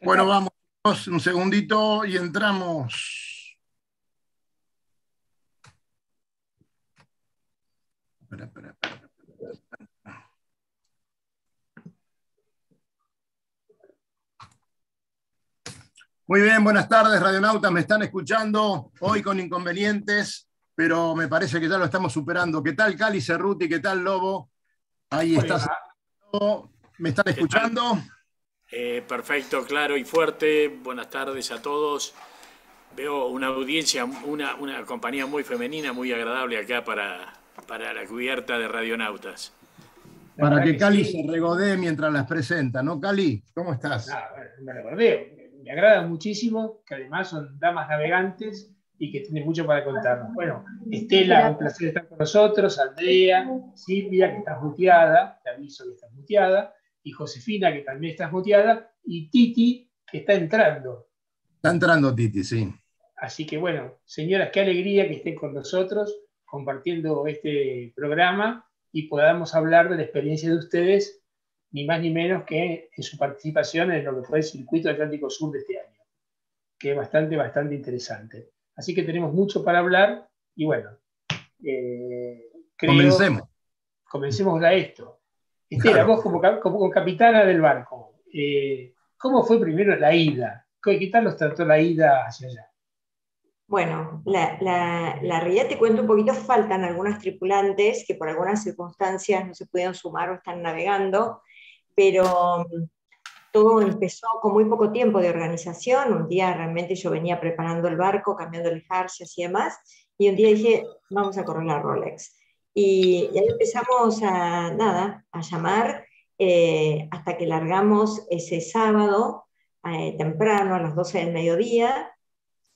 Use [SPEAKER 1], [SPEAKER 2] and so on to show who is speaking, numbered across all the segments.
[SPEAKER 1] Bueno, vamos, un segundito y entramos. Muy bien, buenas tardes, radionautas, me están escuchando hoy con inconvenientes, pero me parece que ya lo estamos superando. ¿Qué tal, Cali Cerruti? ¿Qué tal, Lobo? Ahí estás. ¿Me están escuchando?
[SPEAKER 2] Eh, perfecto, claro y fuerte. Buenas tardes a todos. Veo una audiencia, una, una compañía muy femenina, muy agradable acá para, para la cubierta de radionautas.
[SPEAKER 1] Para que Cali se regodee mientras las presenta, ¿no, Cali? ¿Cómo estás?
[SPEAKER 3] me regodeo. Me agrada muchísimo, que además son damas navegantes y que tienen mucho para contarnos. Bueno, Estela, un placer estar con nosotros, Andrea, Silvia, que estás muteada, te aviso que estás muteada, y Josefina, que también está muteada, y Titi, que está entrando.
[SPEAKER 1] Está entrando Titi, sí.
[SPEAKER 3] Así que bueno, señoras, qué alegría que estén con nosotros compartiendo este programa y podamos hablar de la experiencia de ustedes, ni más ni menos que en su participación en lo que fue el Circuito Atlántico Sur de este año, que es bastante, bastante interesante. Así que tenemos mucho para hablar y bueno,
[SPEAKER 1] eh, comencemos.
[SPEAKER 3] Comencemos a esto. Estela, vos como, como, capitana del barco, eh, ¿cómo fue primero la ida? ¿Qué tal los trató la ida hacia allá?
[SPEAKER 4] Bueno, la, la, realidad te cuento un poquito, faltan algunas tripulantes que por algunas circunstancias no se pudieron sumar o están navegando, pero mm, todo empezó con muy poco tiempo de organización. Un día realmente yo venía preparando el barco, cambiando el jarcias y demás, y un día dije, vamos a correr la Rolex. Y, ahí empezamos a, nada, a llamar eh, hasta que largamos ese sábado eh, temprano, a las 12 del mediodía,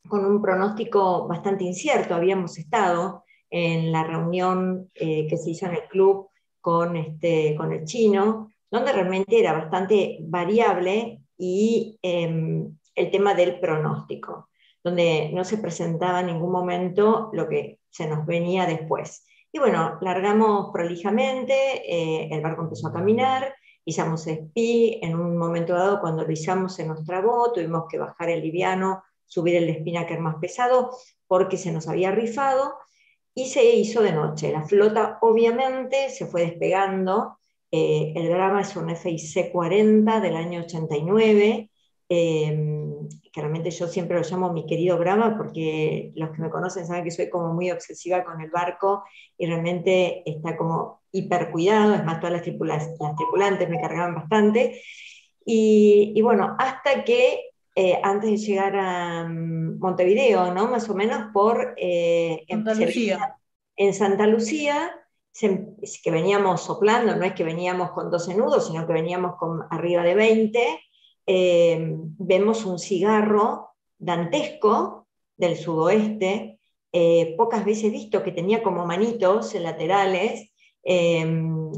[SPEAKER 4] con un pronóstico bastante incierto. Habíamos estado en la reunión eh, que se hizo en el club con, este, con el chino, donde realmente era bastante variable y em, el tema del pronóstico, donde no se presentaba en ningún momento lo que se nos venía después. Y bueno, largamos prolijamente, eh, el barco empezó a caminar, izamos espi, en un momento dado cuando lo izamos en nuestra voz, tuvimos que bajar el liviano, subir el spinnaker más pesado, porque se nos había rifado, y se hizo de noche. La flota obviamente se fue despegando, eh, el drama es un FIC 40 del año 89, Em, que realmente yo siempre lo llamo mi querido Brahma, porque los que me conocen saben que soy como muy obsesiva con el barco y realmente está como hiper cuidado, es más, todas las, tripulantes me cargaban bastante. Y, bueno, hasta que eh, antes de llegar a mm, Montevideo, ¿no? Más o menos por...
[SPEAKER 5] Eh, Santa Lucía.
[SPEAKER 4] En Santa Lucía, que veníamos soplando, no es que veníamos con 12 nudos, sino que veníamos con arriba de 20, eh, vemos un cigarro dantesco del sudoeste, eh, pocas veces visto que tenía como manitos laterales, eh,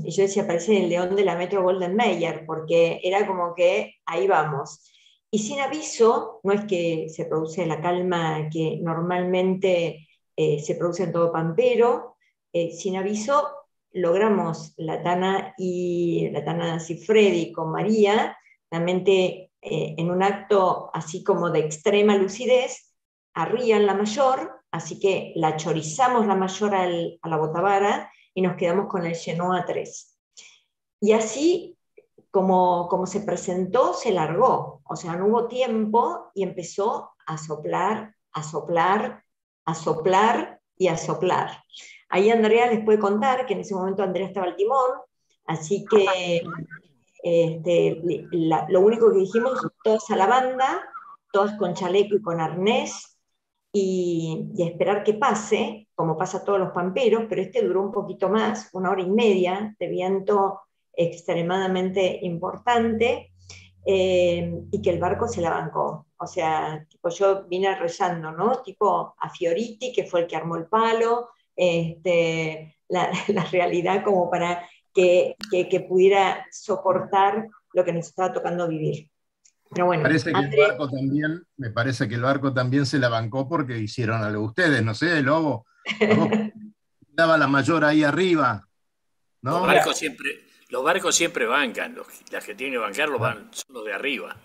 [SPEAKER 4] y yo decía, parece el león de la Metro Golden Mayer, porque era como que ahí vamos. Y sin aviso, no es que se produce la calma que normalmente se produce en todo Pampero, sin aviso logramos la Tana y la Tana Cifredi con María, realmente eh, en un acto así como de extrema lucidez, arrían la mayor, así que la chorizamos la mayor a la botavara y nos quedamos con el Genoa 3. Y así como, como se presentó, se largó, o sea, no hubo tiempo y empezó a soplar, a soplar, a soplar y a soplar. Ahí Andrea les puede contar que en ese momento Andrea estaba al timón, así que este, lo único que dijimos, todas a la banda, todas con chaleco y con arnés, y, esperar que pase, como pasa todos los pamperos, pero este duró un poquito más, una hora y media de viento extremadamente importante, eh, y que el barco se la bancó. O sea, tipo, yo vine rezando, ¿no? Tipo a Fioriti, que fue el que armó el palo, este, la, la realidad como para que, que, pudiera soportar lo que nos estaba tocando vivir.
[SPEAKER 1] Pero bueno, parece que el barco también, me parece que el barco también se la bancó porque hicieron algo ustedes, no sé, Lobo. Daba la mayor ahí arriba.
[SPEAKER 2] ¿no? Los, barcos siempre, los barcos siempre bancan, los, las que tienen que bancar los van, son los de arriba.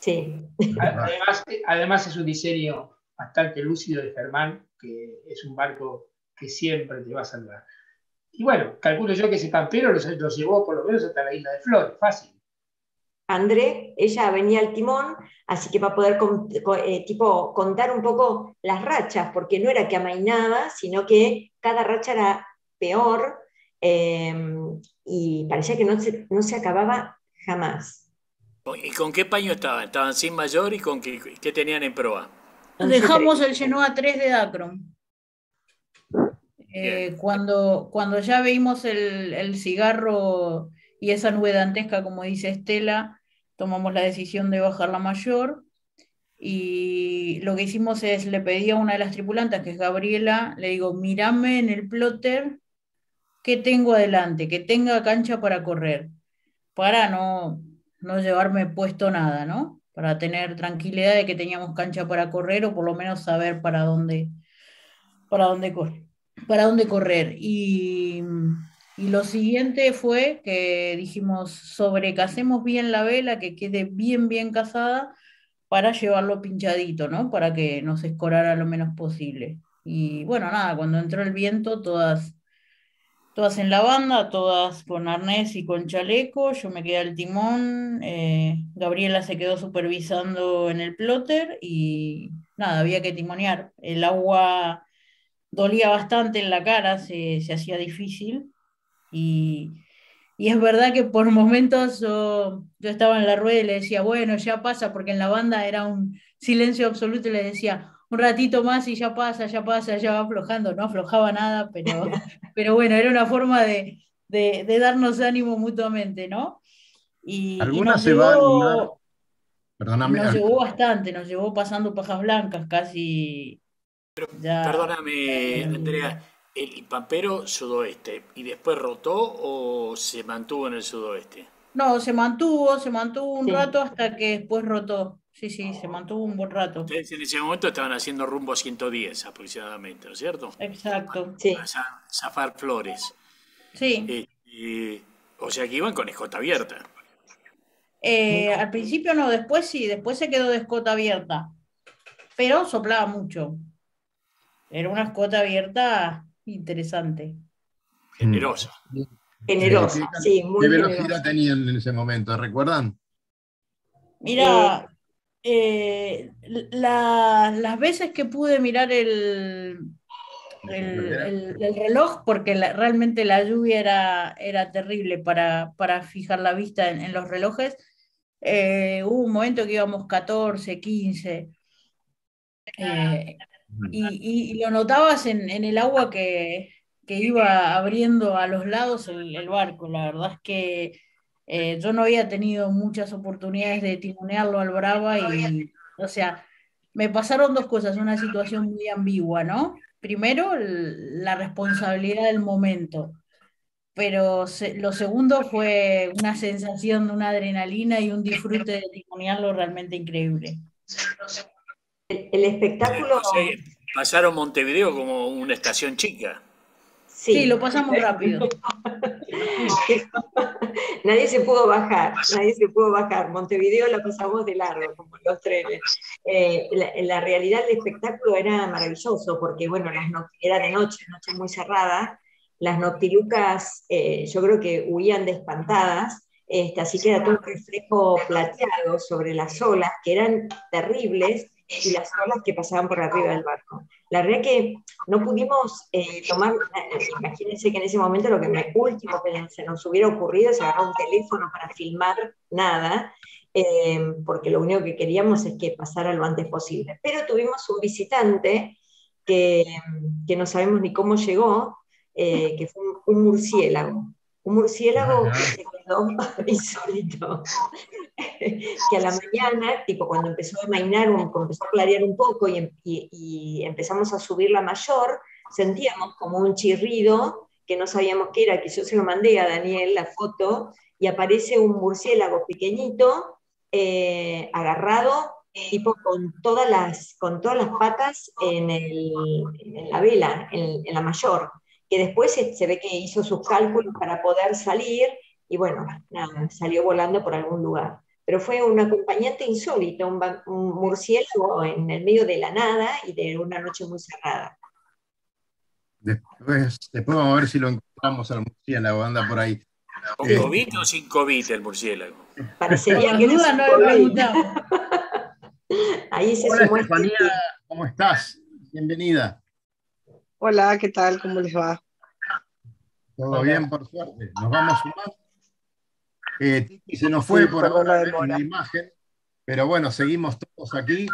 [SPEAKER 4] Sí.
[SPEAKER 3] Además, además es un diseño bastante lúcido de Germán, que es un barco que siempre te va a salvar. Y bueno, calculo yo que ese campero los, llevó por lo menos hasta la isla de Flores, fácil.
[SPEAKER 4] André, ella venía al timón, así que va a poder eh, tipo, contar un poco las rachas, porque no era que amainaba, sino que cada racha era peor em, y parecía que no se, no se acababa jamás.
[SPEAKER 2] ¿Y con qué paño estaban? ¿Estaban sin mayor y con qué, qué tenían en proa?
[SPEAKER 5] Dejamos el Genoa 3 de Dacron. Eh, cuando, cuando ya vimos el, cigarro y esa nube dantesca, como dice Estela, tomamos la decisión de bajar la mayor. Y lo que hicimos es, le pedí a una de las tripulantes, que es Gabriela, le digo, mírame en el plotter que tengo adelante, que tenga cancha para correr, para no, no llevarme puesto nada, ¿no? Para tener tranquilidad de que teníamos cancha para correr o por lo menos saber para dónde, para dónde correr para dónde correr. Y, lo siguiente fue que dijimos, sobrecasemos bien la vela, que quede bien, bien casada, para llevarlo pinchadito, ¿no? Para que nos escorara lo menos posible. Y bueno, nada, cuando entró el viento, todas, todas en la banda, todas con arnés y con chaleco, yo me quedé al timón, eh, Gabriela se quedó supervisando en el plotter y nada, había que timonear. El agua dolía bastante en la cara, se, hacía difícil. Y, es verdad que por momentos yo, estaba en la rueda y le decía, bueno, ya pasa, porque en la banda era un silencio absoluto y le decía, un ratito más y ya pasa, ya pasa, ya va aflojando. No aflojaba nada, pero, pero bueno, era una forma de, darnos ánimo mutuamente, ¿no? Y,
[SPEAKER 1] ¿Alguna se va
[SPEAKER 5] Perdóname. Nos llevó bastante, nos llevó pasando pajas blancas casi
[SPEAKER 2] perdóname, Andrea, ¿el pampero sudoeste y después rotó o se mantuvo en el sudoeste?
[SPEAKER 5] No, se mantuvo, se mantuvo un rato hasta que después rotó. Sí, sí, se mantuvo un buen rato.
[SPEAKER 2] Ustedes en ese momento estaban haciendo rumbo 110 aproximadamente, ¿no es cierto?
[SPEAKER 5] Exacto.
[SPEAKER 2] Sí. zafar flores.
[SPEAKER 5] Sí.
[SPEAKER 2] Eh, o sea que iban con escota abierta.
[SPEAKER 5] Eh, al principio no, después sí, después se quedó de escota abierta. Pero soplaba mucho. Era una escota abierta interesante.
[SPEAKER 2] Generosa.
[SPEAKER 4] Generosa, sí, muy
[SPEAKER 1] ¿Qué velocidad tenían en ese momento? ¿Recuerdan?
[SPEAKER 5] Mira, eh, las veces que pude mirar el, el, reloj, porque realmente la lluvia era, era terrible para, fijar la vista en, los relojes, eh, hubo un momento que íbamos 14, 15. Eh, y, lo notabas en, el agua que, iba abriendo a los lados el, barco. La verdad es que eh, yo no había tenido muchas oportunidades de timonearlo al Brava y, o sea, me pasaron dos cosas, una situación muy ambigua, ¿no? Primero, la responsabilidad del momento, pero lo segundo fue una sensación de una adrenalina y un disfrute de timonearlo realmente increíble.
[SPEAKER 4] El, espectáculo.
[SPEAKER 2] pasaron Montevideo como una estación chica.
[SPEAKER 5] Sí, lo pasamos rápido.
[SPEAKER 4] nadie se pudo bajar, nadie se pudo bajar. Montevideo lo pasamos de largo, como los trenes. Eh, la, realidad del espectáculo era maravilloso, porque bueno, era de noche, noche muy cerrada. Las noctilucas eh, yo creo que huían de espantadas, este, así que era todo un reflejo plateado sobre las olas, que eran terribles, y las olas que pasaban por arriba del barco. La verdad que no pudimos eh, tomar, eh, imagínense que en ese momento lo que me, último que se nos hubiera ocurrido es agarrar un teléfono para filmar nada, eh, porque lo único que queríamos es que pasara lo antes posible. Pero tuvimos un visitante que, que no sabemos ni cómo llegó, que fue un murciélago un murciélago que se quedó insólito, que a la mañana, tipo cuando empezó a mainar, empezó a clarear un poco y, y, empezamos a subir la mayor, sentíamos como un chirrido que no sabíamos qué era, que yo se lo mandé a Daniel la foto, y aparece un murciélago pequeñito, eh, agarrado, tipo con todas las, con todas las patas en, el, en la vela, en, en la mayor que después se, ve que hizo sus cálculos para poder salir y bueno, nada, salió volando por algún lugar. pero fue un acompañante insólito, un, murciélago en el medio de la nada y de una noche muy cerrada.
[SPEAKER 1] Después, después vamos a ver si lo encontramos al murciélago, anda por ahí.
[SPEAKER 2] ¿Con eh, COVID o sin COVID el murciélago?
[SPEAKER 4] Parecería que
[SPEAKER 5] duda no lo
[SPEAKER 1] Ahí se Hola, Estefanía, ¿cómo estás? Bienvenida.
[SPEAKER 6] Hola, ¿qué tal? ¿Cómo les va?
[SPEAKER 1] Todo bien, por suerte. Nos vamos sumando. Eh, se nos fue por ahora la imagen, pero bueno, seguimos todos aquí.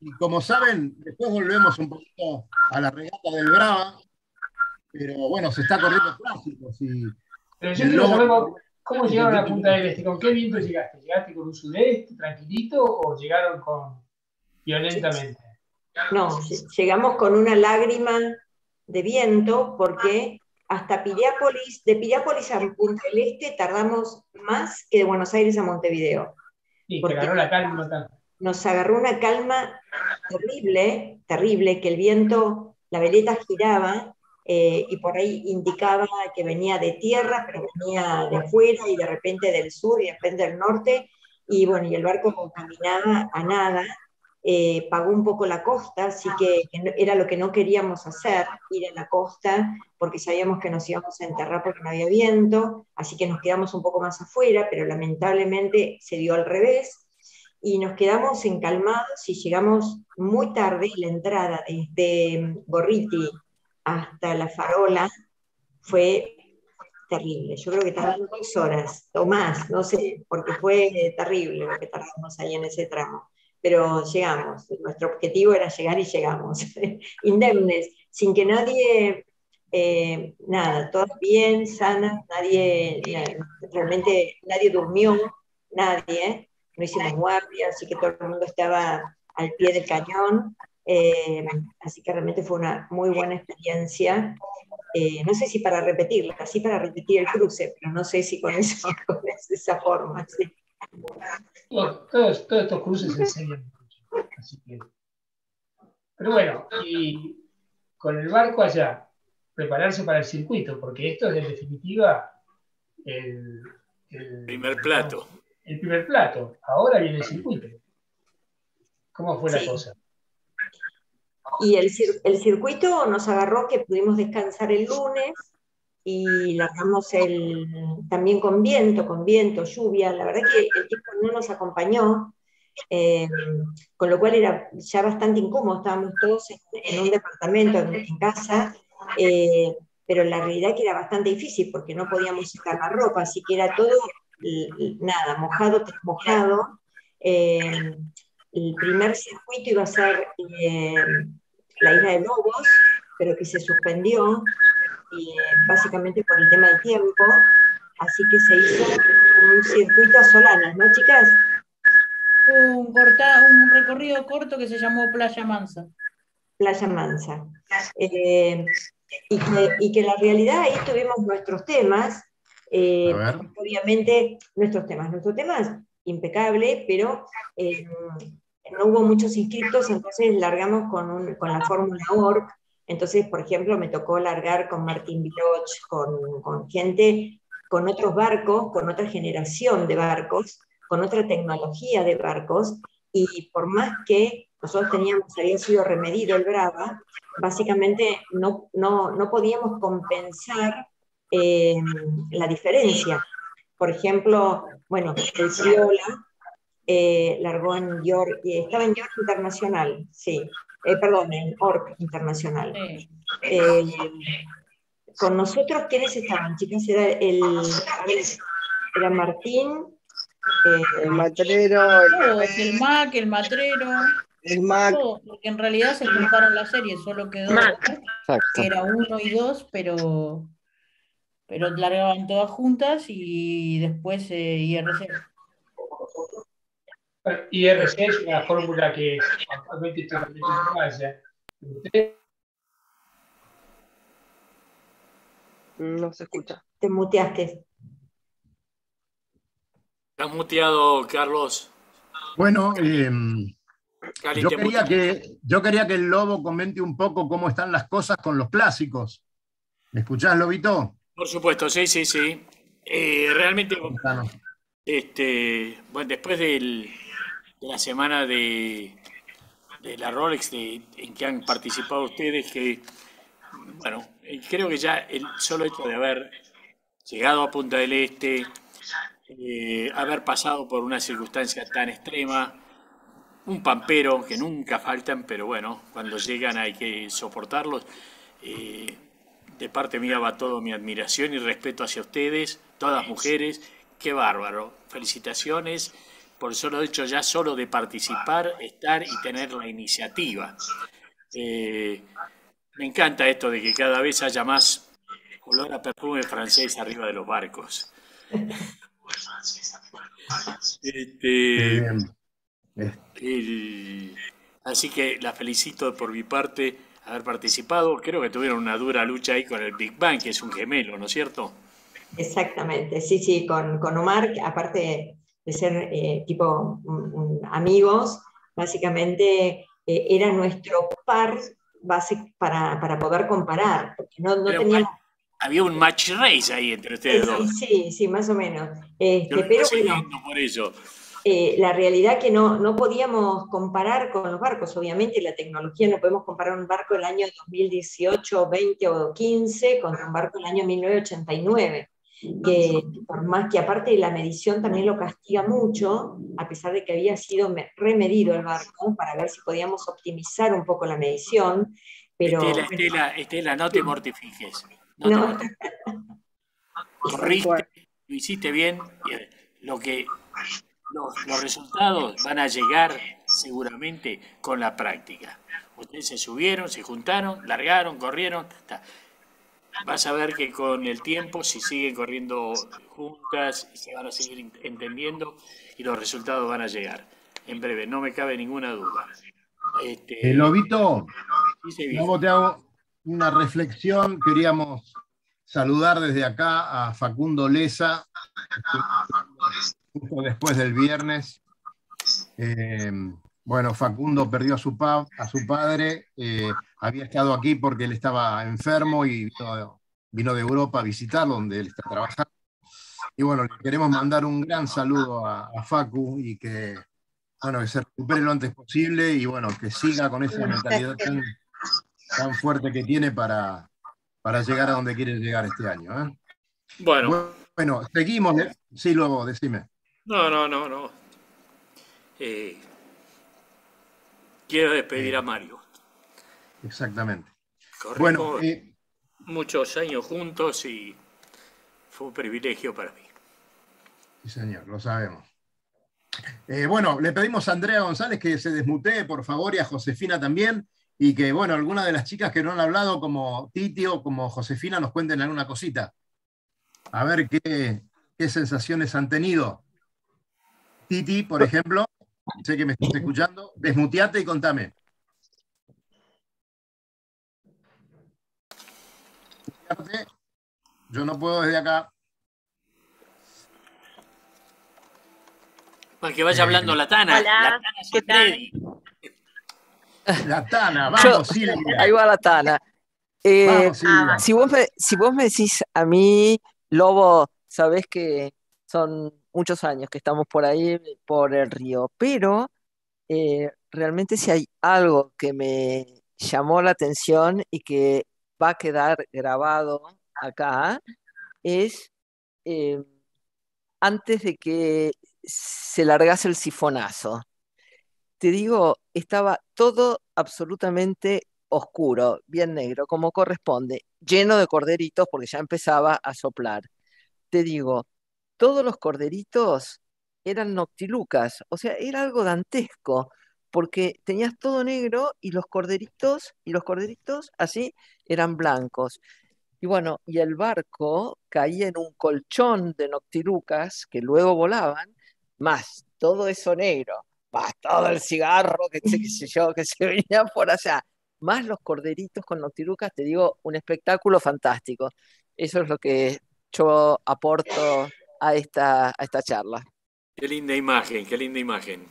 [SPEAKER 1] Y como saben, después volvemos un poquito a la regata del Brava, pero bueno, se está corriendo clásicos. Y,
[SPEAKER 3] pero yo quiero saber cómo llegaron a la Punta del Este, ¿con qué viento llegaste? ¿Llegaste con un sudeste, tranquilito, o llegaron con violentamente?
[SPEAKER 4] No, llegamos con una lágrima de viento porque hasta Piriápolis, de Piriápolis a Punta del Este tardamos más que de Buenos Aires a Montevideo.
[SPEAKER 3] Y agarró la calma
[SPEAKER 4] Nos agarró una calma terrible, terrible, que el viento, la veleta giraba eh, y por ahí indicaba que venía de tierra, pero venía de afuera y de repente del sur y de repente del norte. Y bueno, y el barco caminaba a nada eh, pagó un poco la costa, así que era lo que no queríamos hacer, ir a la costa, porque sabíamos que nos íbamos a enterrar porque no había viento, así que nos quedamos un poco más afuera, pero lamentablemente se dio al revés. Y nos quedamos encalmados y llegamos muy tarde la entrada desde Gorriti hasta la farola fue terrible. Yo creo que tardamos dos horas o más, no sé, porque fue terrible lo que tardamos ahí en ese tramo pero llegamos. Nuestro objetivo era llegar y llegamos, indemnes, sin que nadie, eh, nada, todo bien, sana, nadie, eh, realmente nadie durmió, nadie, no hicimos guardia, así que todo el mundo estaba al pie del cañón, eh, así que realmente fue una muy buena experiencia. no sé si para repetirla, así para repetir el cruce, pero no sé si con, eso, con esa forma. Sí.
[SPEAKER 3] Todos, estos cruces se enseñan mucho. Así que... Pero bueno, y con el barco allá, prepararse para el circuito, porque esto es en definitiva el,
[SPEAKER 2] primer plato.
[SPEAKER 3] El primer plato. Ahora viene el circuito. ¿Cómo fue la cosa?
[SPEAKER 4] Y el, el, circuito nos agarró que pudimos descansar el lunes y largamos el, también con viento, con viento, lluvia. La verdad que el tiempo no nos acompañó, eh, con lo cual era ya bastante incómodo. Estábamos todos en, un departamento, en, casa, eh, pero la realidad que era bastante difícil porque no podíamos sacar la ropa, así que era todo nada, mojado, mojado. Eh, el primer circuito iba a ser la isla de Lobos, pero que se suspendió básicamente por el tema del tiempo, así que se hizo un circuito a Solanas, ¿no, chicas?
[SPEAKER 5] Un, un recorrido corto que se llamó Playa Mansa.
[SPEAKER 4] Playa Mansa. Eh, y, que, la realidad ahí tuvimos nuestros temas, eh, obviamente nuestros temas, nuestros temas impecable, pero eh, no hubo muchos inscritos, entonces largamos con, con la Fórmula ORC, entonces, por ejemplo, me tocó largar con Martín Viloch, con, gente, con otros barcos, con otra generación de barcos, con otra tecnología de barcos, y por más que nosotros teníamos, había sido remedido el Brava, básicamente no, no, podíamos compensar eh, la diferencia. Por ejemplo, bueno, el Ciola eh, largó en York, estaba en York Internacional, sí, eh, perdón, en ORC Internacional. Eh, con nosotros, ¿quiénes estaban, chicas? Era el, era Martín,
[SPEAKER 6] eh, el matrero,
[SPEAKER 5] el, Mac, el matrero.
[SPEAKER 6] El Mac.
[SPEAKER 5] porque en realidad se juntaron la serie, solo quedó que era uno y dos, pero pero largaban todas juntas y después IRC.
[SPEAKER 3] IRC es una fórmula que actualmente está en
[SPEAKER 6] No se escucha.
[SPEAKER 4] Te muteaste.
[SPEAKER 2] Estás muteado, Carlos.
[SPEAKER 1] Bueno, em, yo, quería que, yo quería que el Lobo comente un poco cómo están las cosas con los clásicos. ¿Me escuchás, Lobito?
[SPEAKER 2] Por supuesto, sí, sí, sí. Eh, realmente Este, bueno, después del, de la semana de, la Rolex de- en que han participado ustedes, que, bueno, eh, creo que ya el solo hecho de haber llegado a Punta del Este, eh, haber pasado por una circunstancia tan extrema, un pampero que nunca faltan, pero bueno, cuando llegan hay que soportarlos. Eh, de parte mía va todo mi admiración y respeto hacia ustedes, todas mujeres. Qué bárbaro. Felicitaciones por el solo hecho ya solo de participar, estar y tener la iniciativa. Eh, me encanta esto de que cada vez haya más olor a perfume francés arriba de los barcos. Este, el- así que la felicito por mi parte haber participado. Creo que tuvieron una dura lucha ahí con el Big Bang, que es un gemelo, ¿no es cierto?
[SPEAKER 4] Exactamente, sí, sí, con, con Omar, que aparte de ser eh, tipo amigos, básicamente eh, era nuestro par base para, para poder comparar, porque no, no teníamos...
[SPEAKER 2] Había un match race ahí entre ustedes dos.
[SPEAKER 4] Sí, sí, más o menos. Este, pero bueno,
[SPEAKER 2] siguiendo por eso.
[SPEAKER 4] eh, la realidad que no, no podíamos comparar con los barcos, obviamente la tecnología no podemos comparar un barco del año 2018, 20 o 15 con un barco del año 1989, que por más que aparte la medición también lo castiga mucho, a pesar de que había sido me- remedido el barco para ver si podíamos optimizar un poco la medición, pero
[SPEAKER 2] Estela, Estela, Estela, no te mortifiques. No, te
[SPEAKER 4] no,
[SPEAKER 2] mortifiques. Corriste, lo hiciste bien. Lo que, los, los resultados van a llegar seguramente con la práctica. Ustedes se subieron, se juntaron, largaron, corrieron. ta. Vas a ver que con el tiempo, si siguen corriendo juntas, se van a seguir ent- entendiendo y los resultados van a llegar. En breve, no me cabe ninguna duda. Este,
[SPEAKER 1] eh, Lobito, luego te hago una reflexión. Queríamos saludar desde acá a Facundo Leza, justo después del viernes. Eh, bueno, Facundo perdió a su, pa- a su padre, eh, había estado aquí porque él estaba enfermo y vino, vino de Europa a visitarlo, donde él está trabajando. Y bueno, le queremos mandar un gran saludo a, a Facu y que, bueno, que se recupere lo antes posible y bueno, que siga con esa mentalidad tan, tan fuerte que tiene para, para llegar a donde quiere llegar este año. ¿eh?
[SPEAKER 2] Bueno,
[SPEAKER 1] Bueno, seguimos. ¿eh? Sí, luego, decime.
[SPEAKER 2] no, no, no, no. Eh, quiero despedir a Mario.
[SPEAKER 1] Exactamente.
[SPEAKER 2] Corrimos
[SPEAKER 1] Bueno, eh,
[SPEAKER 2] muchos años juntos y fue un privilegio para mí.
[SPEAKER 1] sí, señor, lo sabemos. Eh, bueno, le pedimos a Andrea González que se desmutee, por favor, y a Josefina también, y que, bueno, algunas de las chicas que no han hablado, como Titi o como Josefina, nos cuenten alguna cosita. A ver qué, qué sensaciones han tenido. Titi, por ejemplo, sé que me estás escuchando, desmuteate y contame. Yo no puedo desde acá.
[SPEAKER 2] Para que vaya hablando la Tana.
[SPEAKER 7] Hola,
[SPEAKER 2] la Tana
[SPEAKER 7] ¿qué tal?
[SPEAKER 1] La Tana,
[SPEAKER 6] Yo-
[SPEAKER 1] vamos, Silvia.
[SPEAKER 6] Ahí va la Tana. Eh,
[SPEAKER 1] Vamos,
[SPEAKER 7] ah,
[SPEAKER 6] si, vos me, si vos me decís a mí, Lobo, sabés que son muchos años que estamos por ahí, por el río, pero eh, realmente si hay algo que me llamó la atención y que va a quedar grabado acá, es eh, antes de que se largase el sifonazo. Te digo, estaba todo absolutamente oscuro, bien negro, como corresponde, lleno de corderitos porque ya empezaba a soplar. Te digo, todos los corderitos eran noctilucas, o sea, era algo dantesco, porque tenías todo negro y los corderitos, y los corderitos así eran blancos. Y bueno, y el barco caía en un colchón de noctilucas que luego volaban, más todo eso negro, más todo el cigarro que, qué sé yo, que se venía por allá, más los corderitos con noctilucas, te digo, un espectáculo fantástico. Eso es lo que yo aporto a esta, a esta charla.
[SPEAKER 2] Qué linda imagen, qué linda imagen.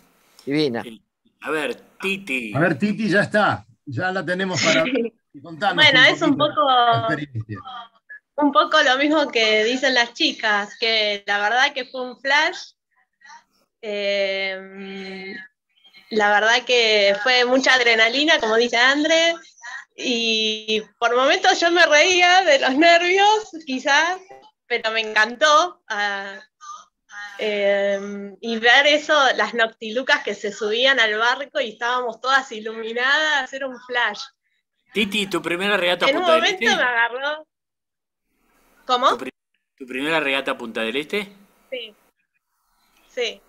[SPEAKER 6] Divina.
[SPEAKER 2] A ver, Titi.
[SPEAKER 1] A ver, Titi, ya está. Ya la tenemos para contarnos
[SPEAKER 7] Bueno, es un poco, un poco lo mismo que dicen las chicas, que la verdad que fue un flash Eh, la verdad que fue mucha adrenalina, como dice André, y por momentos yo me reía de los nervios, quizás, pero me encantó. Ah, eh, y ver eso, las noctilucas que se subían al barco y estábamos todas iluminadas, era un flash.
[SPEAKER 2] Titi, ¿tu primera regata
[SPEAKER 7] En un
[SPEAKER 2] Punta del
[SPEAKER 7] momento
[SPEAKER 2] Este?
[SPEAKER 7] me agarró. ¿Cómo?
[SPEAKER 2] ¿Tu, pri- tu primera regata Punta del Este?
[SPEAKER 7] Sí. Sí.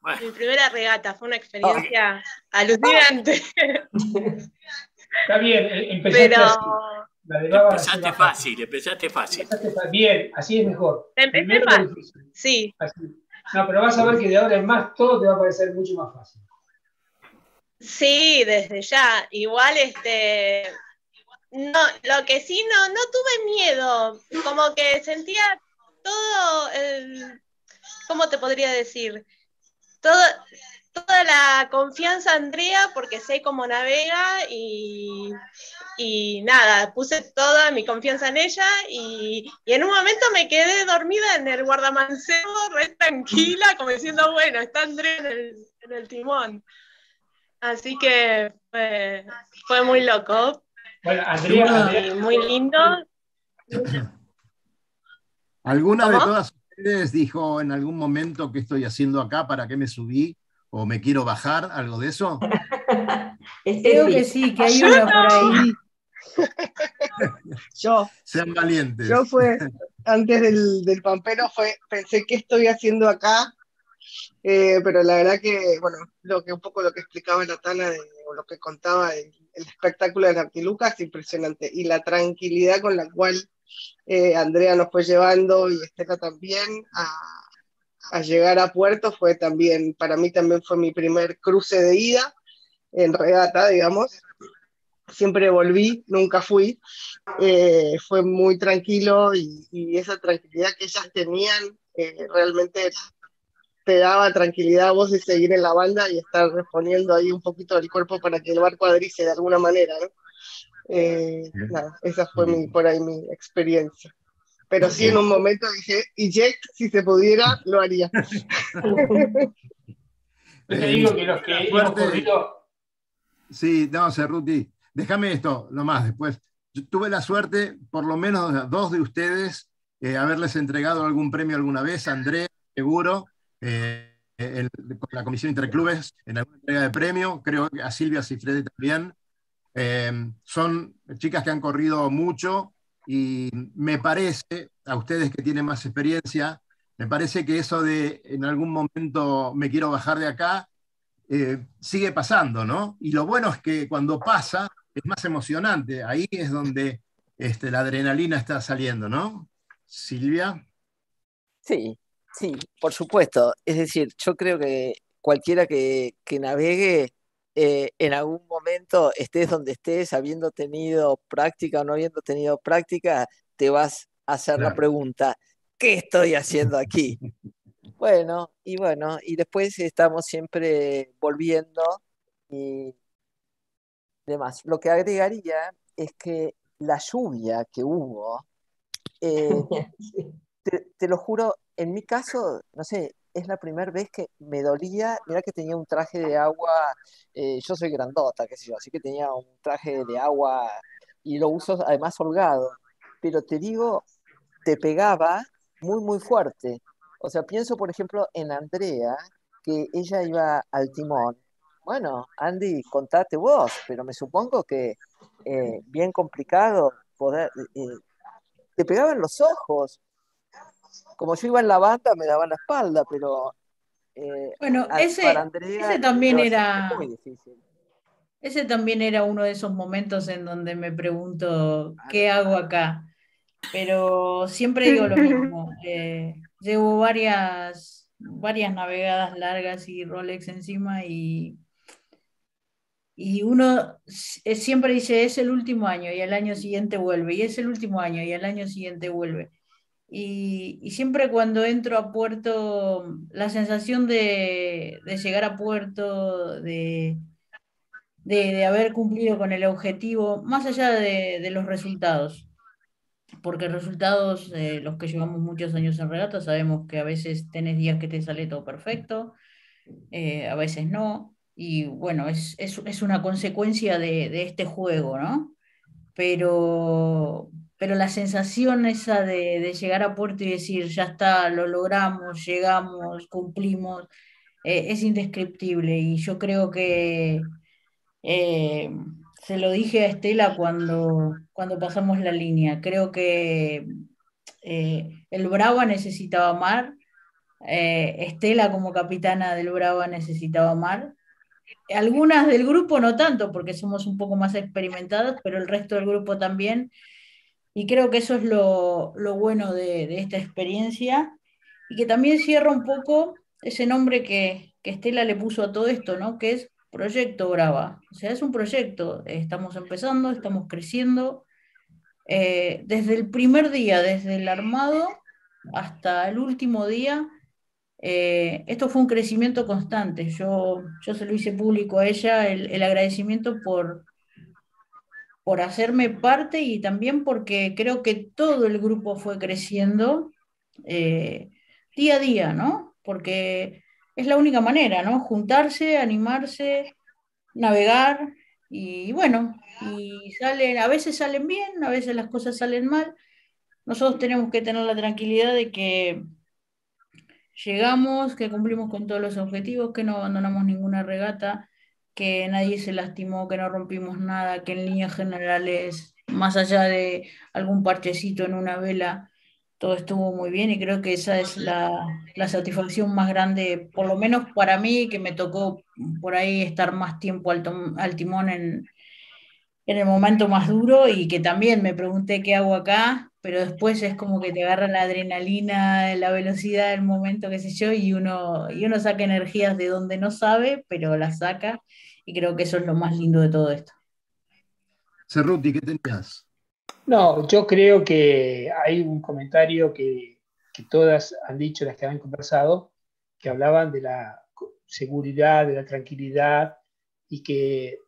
[SPEAKER 2] Bueno,
[SPEAKER 7] Mi primera regata fue una experiencia alucinante.
[SPEAKER 3] Está bien, eh, empezaste
[SPEAKER 7] Pero
[SPEAKER 3] así. La de Baba
[SPEAKER 2] empezaste fácil, empezaste fácil.
[SPEAKER 3] Bien, así es mejor.
[SPEAKER 7] Empecé fácil. sí,
[SPEAKER 3] así. No, pero vas a ver que de ahora en más todo te va a parecer mucho más fácil.
[SPEAKER 7] sí, desde ya. Igual este no, lo que sí no, no tuve miedo, como que sentía todo el, ¿cómo te podría decir? Todo, toda la confianza a Andrea porque sé cómo navega y, y nada, puse toda mi confianza en ella y, y en un momento me quedé dormida en el guardamancebo, re tranquila, como diciendo, bueno, está Andrea en el, en el timón. Así que fue, fue muy loco
[SPEAKER 3] Bueno, Andrea,
[SPEAKER 7] y
[SPEAKER 3] Andrea,
[SPEAKER 7] muy lindo.
[SPEAKER 1] ¿Alguna de todas ustedes dijo en algún momento qué estoy haciendo acá, para qué me subí o me quiero bajar, algo de eso?
[SPEAKER 5] Creo que sí, que hay una por ahí.
[SPEAKER 8] Yo,
[SPEAKER 1] Sean valientes.
[SPEAKER 8] yo fue, antes del, del pampero, fue, pensé, ¿qué estoy haciendo acá? Eh, pero la verdad que, bueno, lo que un poco lo que explicaba Natana, de- o lo que contaba el, el espectáculo de Nartiluca es impresionante. Y la tranquilidad con la cual eh, Andrea nos fue llevando y Estela también a, a llegar a puerto fue también, para mí también fue mi primer cruce de ida en regata, digamos. Siempre volví, nunca fui. Eh, fue muy tranquilo y, y esa tranquilidad que ellas tenían eh, realmente te daba tranquilidad a vos de seguir en la banda y estar reponiendo ahí un poquito del cuerpo para que el barco adrice de alguna manera, ¿no? Eh, nada, esa fue mi, por ahí mi experiencia. Pero sí en un momento dije, y Jack, si se pudiera, lo haría.
[SPEAKER 3] yo te digo que los que hemos
[SPEAKER 1] fuerte.
[SPEAKER 3] corrido,
[SPEAKER 1] Sí, no, Cerruti, déjame esto nomás después. Yo tuve la suerte, por lo menos a dos de ustedes, eh, haberles entregado algún premio alguna vez, André, seguro, eh, el- con la Comisión Interclubes en alguna entrega de premio, creo que a Silvia Cifredi también. Eh, son chicas que han corrido mucho y me parece, a ustedes que tienen más experiencia, me parece que eso de en algún momento me quiero bajar de acá, eh, sigue pasando, ¿no? Y lo bueno es que cuando pasa es más emocionante, ahí es donde este, la adrenalina está saliendo, ¿no? Silvia.
[SPEAKER 6] Sí, sí, por supuesto. Es decir, yo creo que cualquiera que, que navegue eh, en algún momento, estés donde estés, habiendo tenido práctica o no habiendo tenido práctica, te vas a hacer la pregunta, ¿qué estoy haciendo aquí? Bueno, y bueno, y después estamos siempre volviendo y demás. Lo que agregaría es que la lluvia que hubo, eh, te, te lo juro, en mi caso, no sé, es la primera vez que me dolía, mira que tenía un traje de agua, eh, yo soy grandota, yo, así que tenía un traje de agua y lo uso además holgado, pero te digo, te pegaba muy, muy fuerte. O sea, pienso, por ejemplo, en Andrea, que ella iba al timón. Bueno, Andy, contate vos, pero me supongo que eh, bien complicado poder... eh, te pegaban los ojos. Como yo iba en la banda, me daban la espalda, pero eh,
[SPEAKER 5] Bueno,
[SPEAKER 6] a-
[SPEAKER 5] ese,
[SPEAKER 6] Andrea
[SPEAKER 5] ese también era,
[SPEAKER 6] muy difícil.
[SPEAKER 5] ese también era uno de esos momentos en donde me pregunto, ¿qué hago acá? Pero siempre digo lo mismo. eh, llevo varias, varias navegadas largas y Rolex encima y, y uno siempre dice, es el último año y al año siguiente vuelve, y es el último año y al año siguiente vuelve. Y, y siempre cuando entro a puerto, la sensación de, de llegar a puerto, de, de, de haber cumplido con el objetivo, más allá de, los resultados, porque resultados, eh, los que llevamos muchos años en regata, sabemos que a veces tenés días que te sale todo perfecto, a veces no, y bueno, es, una consecuencia de, este juego, ¿no? Pero, pero la sensación esa de, llegar a puerto y decir, ya está, lo logramos, llegamos, cumplimos, es indescriptible y yo creo que se lo dije a Estela cuando, cuando pasamos la línea. Creo que eh, el Brava necesitaba mar, eh, Estela como capitana del Brava necesitaba mar. Algunas del grupo no tanto, porque somos un poco más experimentadas, pero el resto del grupo también. Y creo que eso es lo, bueno de, de, esta experiencia y que también cierra un poco ese nombre que, que Estela le puso a todo esto, ¿no? que es Proyecto Brava. O sea, es un proyecto, estamos empezando, estamos creciendo. Eh, desde el primer día, desde el armado hasta el último día, eh, esto fue un crecimiento constante. Yo, yo se lo hice público a ella, el, agradecimiento por, por hacerme parte y también porque creo que todo el grupo fue creciendo eh, día a día, ¿no? Porque es la única manera, ¿no? Juntarse, animarse, navegar y bueno, y salen, a veces salen bien, a veces las cosas salen mal. Nosotros tenemos que tener la tranquilidad de que llegamos, que cumplimos con todos los objetivos, que no abandonamos ninguna regata, que nadie se lastimó, que no rompimos nada, que en líneas generales, más allá de algún parchecito en una vela, todo estuvo muy bien y creo que esa es la, satisfacción más grande, por lo menos para mí, que me tocó por ahí estar más tiempo al, al timón en, en, el momento más duro y que también me pregunté qué hago acá, pero después es como que te agarra la adrenalina, la velocidad del momento, qué sé yo, y uno, y uno saca energías de donde no sabe, pero las saca y creo que eso es lo más lindo de todo esto.
[SPEAKER 1] Cerruti, ¿qué tenías?
[SPEAKER 3] No, yo creo que hay un comentario que, todas han dicho, las que han conversado, que hablaban de la seguridad, de la tranquilidad, y que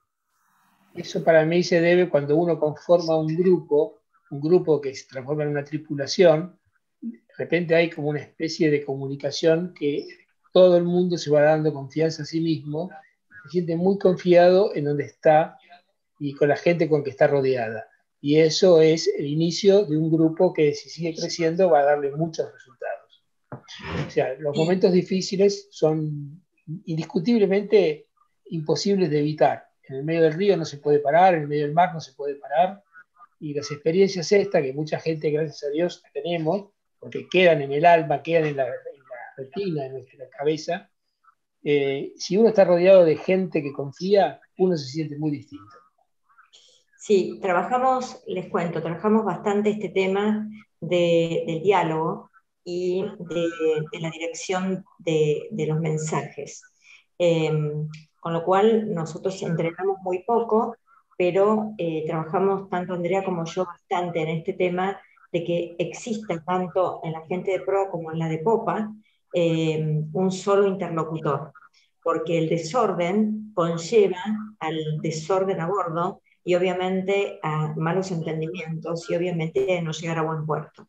[SPEAKER 3] eso para mí se debe cuando uno conforma un grupo, un grupo que se transforma en una tripulación, de repente hay como una especie de comunicación que todo el mundo se va dando confianza a sí mismo, se siente muy confiado en donde está y con la gente con que está rodeada y eso es el inicio de un grupo que si sigue creciendo va a darle muchos resultados. O sea, los momentos difíciles son indiscutiblemente imposibles de evitar. En el medio del río no se puede parar, en el medio del mar no se puede parar, y las experiencias estas que mucha gente, gracias a Dios, tenemos, porque quedan en el alma, quedan en la, retina, en nuestra cabeza, eh, si uno está rodeado de gente que confía, uno se siente muy distinto.
[SPEAKER 4] Sí, trabajamos, les cuento, trabajamos bastante este tema del diálogo y de, la dirección de, los mensajes. Em, con lo cual nosotros entrenamos muy poco, pero eh, trabajamos tanto Andrea como yo bastante en este tema de que exista tanto en la gente de pro como en la de popa em, un solo interlocutor, porque el desorden conlleva al desorden a bordo y obviamente a malos entendimientos y obviamente no llegar a buen puerto.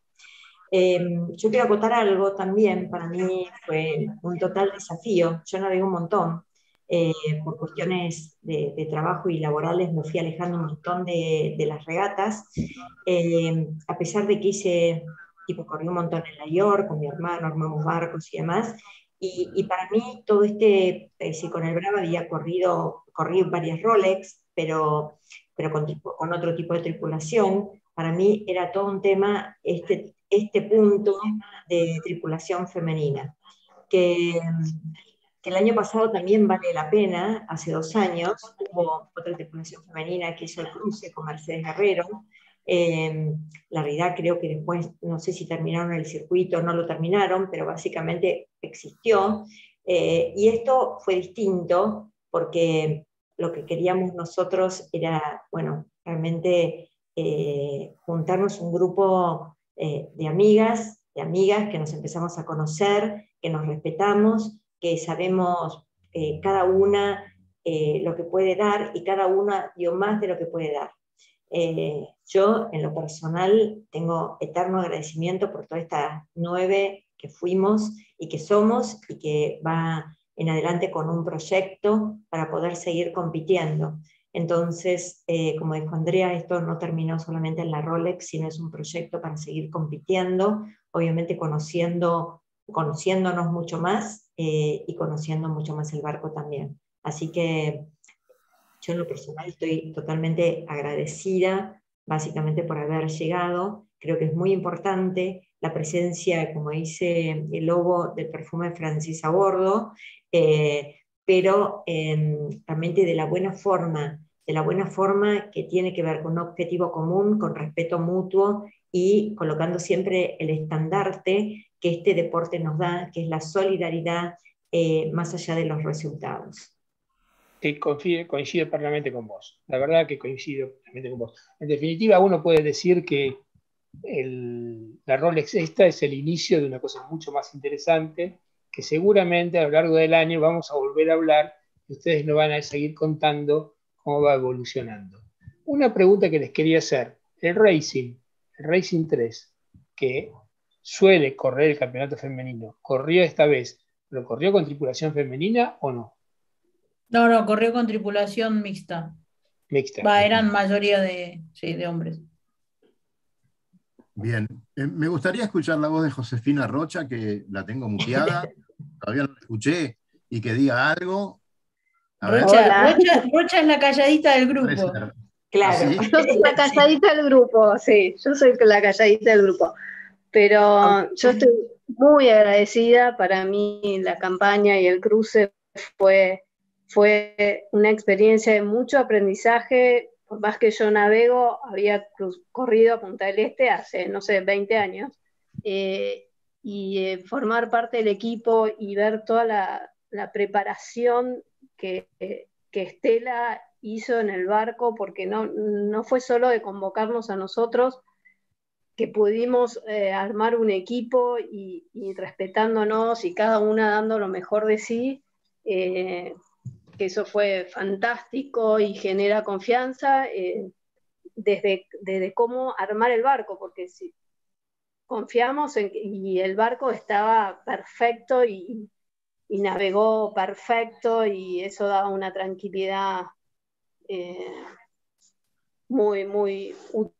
[SPEAKER 4] Em, yo quiero acotar algo también, para mí fue un total desafío, yo navegué un montón, eh, por cuestiones de, trabajo y laborales me fui alejando un montón de, de las regatas, em, a pesar de que hice, tipo, corrí un montón en la York con mi hermano, armamos barcos y demás, y, y para mí todo este, eh, si con el Brava había corrido, corrí varias Rolex, pero pero con, otro tipo de tripulación. Para mí era todo un tema este, este punto de tripulación femenina, que, el año pasado también vale la pena, hace dos años hubo otra tripulación femenina que hizo el cruce con Mercedes Guerrero. Eh, la realidad creo que después, no sé si terminaron el circuito no lo terminaron, pero básicamente existió. Eh, y esto fue distinto porque lo que queríamos nosotros era, bueno, realmente eh, juntarnos un grupo de amigas, de amigas que nos empezamos a conocer, que nos respetamos, que sabemos eh, cada una lo que puede dar y cada una dio más de lo que puede dar. yo, en lo personal, tengo eterno agradecimiento por todas estas nueve que fuimos y que somos y que va en adelante con un proyecto para poder seguir compitiendo. Entonces, eh, como dijo Andrea, esto no terminó solamente en la Rolex, sino es un proyecto para seguir compitiendo, obviamente conociendo, conociéndonos mucho más eh, y conociendo mucho más el barco también. Así que yo en lo personal estoy totalmente agradecida, básicamente por haber llegado. Creo que es muy importante la presencia, como dice el logo del perfume Francis a bordo, eh, pero em, realmente de la buena forma, de la buena forma que tiene que ver con un objetivo común, con respeto mutuo y colocando siempre el estandarte que este deporte nos da, que es la solidaridad eh, más allá de los resultados.
[SPEAKER 3] Que coincido, plenamente con vos. La verdad que coincido plenamente con vos. En definitiva, uno puede decir que el, la Rolex esta es el inicio de una cosa mucho más interesante que seguramente a lo largo del año vamos a volver a hablar y ustedes nos van a seguir contando cómo va evolucionando. Una pregunta que les quería hacer, el Racing, el Racing 3, que suele correr el campeonato femenino, ¿corrió esta vez? ¿Lo corrió con tripulación femenina o no?
[SPEAKER 5] No, no, corrió con tripulación mixta.
[SPEAKER 3] Mixta.
[SPEAKER 5] Va, eran mayoría de, sí, de hombres.
[SPEAKER 1] Bien, eh, me gustaría escuchar la voz de Josefina Rocha, que la tengo muteada. todavía no la escuché, y que diga algo.
[SPEAKER 5] Rocha, Rocha, es la calladita del grupo.
[SPEAKER 9] Claro, yo soy la calladita del grupo, sí, yo soy la calladita del grupo. Pero yo estoy muy agradecida, para mí la campaña y el cruce fue, fue una experiencia de mucho aprendizaje, por más que yo navego, había corrido a Punta del Este hace, no sé, 20 años, eh, y eh, formar parte del equipo y ver toda la, preparación que, que, Estela hizo en el barco, porque no, no fue solo de convocarnos a nosotros, que pudimos eh, armar un equipo y, respetándonos y cada una dando lo mejor de sí, eh, que eso fue fantástico y genera confianza desde, desde, cómo armar el barco, porque si, confiamos y el barco estaba perfecto y, navegó perfecto y eso daba una tranquilidad eh, muy, muy útil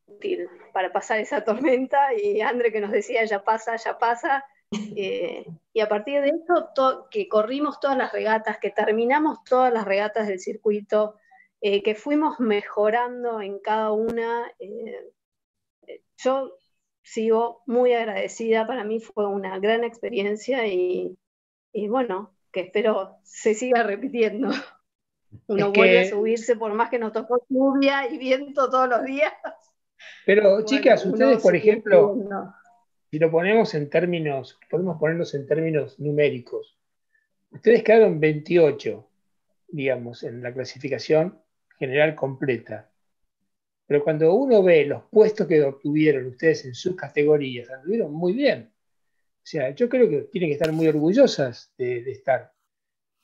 [SPEAKER 9] para pasar esa tormenta y André que nos decía ya pasa, ya pasa. Eh, y a partir de eso, que corrimos todas las regatas, que terminamos todas las regatas del circuito, eh, que fuimos mejorando en cada una. yo sigo muy agradecida, para mí fue una gran experiencia y, bueno, que espero se siga repitiendo. Uno vuelve a subirse por más que nos tocó lluvia y viento todos los días.
[SPEAKER 3] Pero chicas, ustedes, por ejemplo, si lo ponemos en términos, podemos ponerlos en términos numéricos, ustedes quedaron 28, digamos, en la clasificación general completa. Pero cuando uno ve los puestos que obtuvieron ustedes en sus categorías, anduvieron muy bien. O sea, yo creo que tienen que estar muy orgullosas de, estar.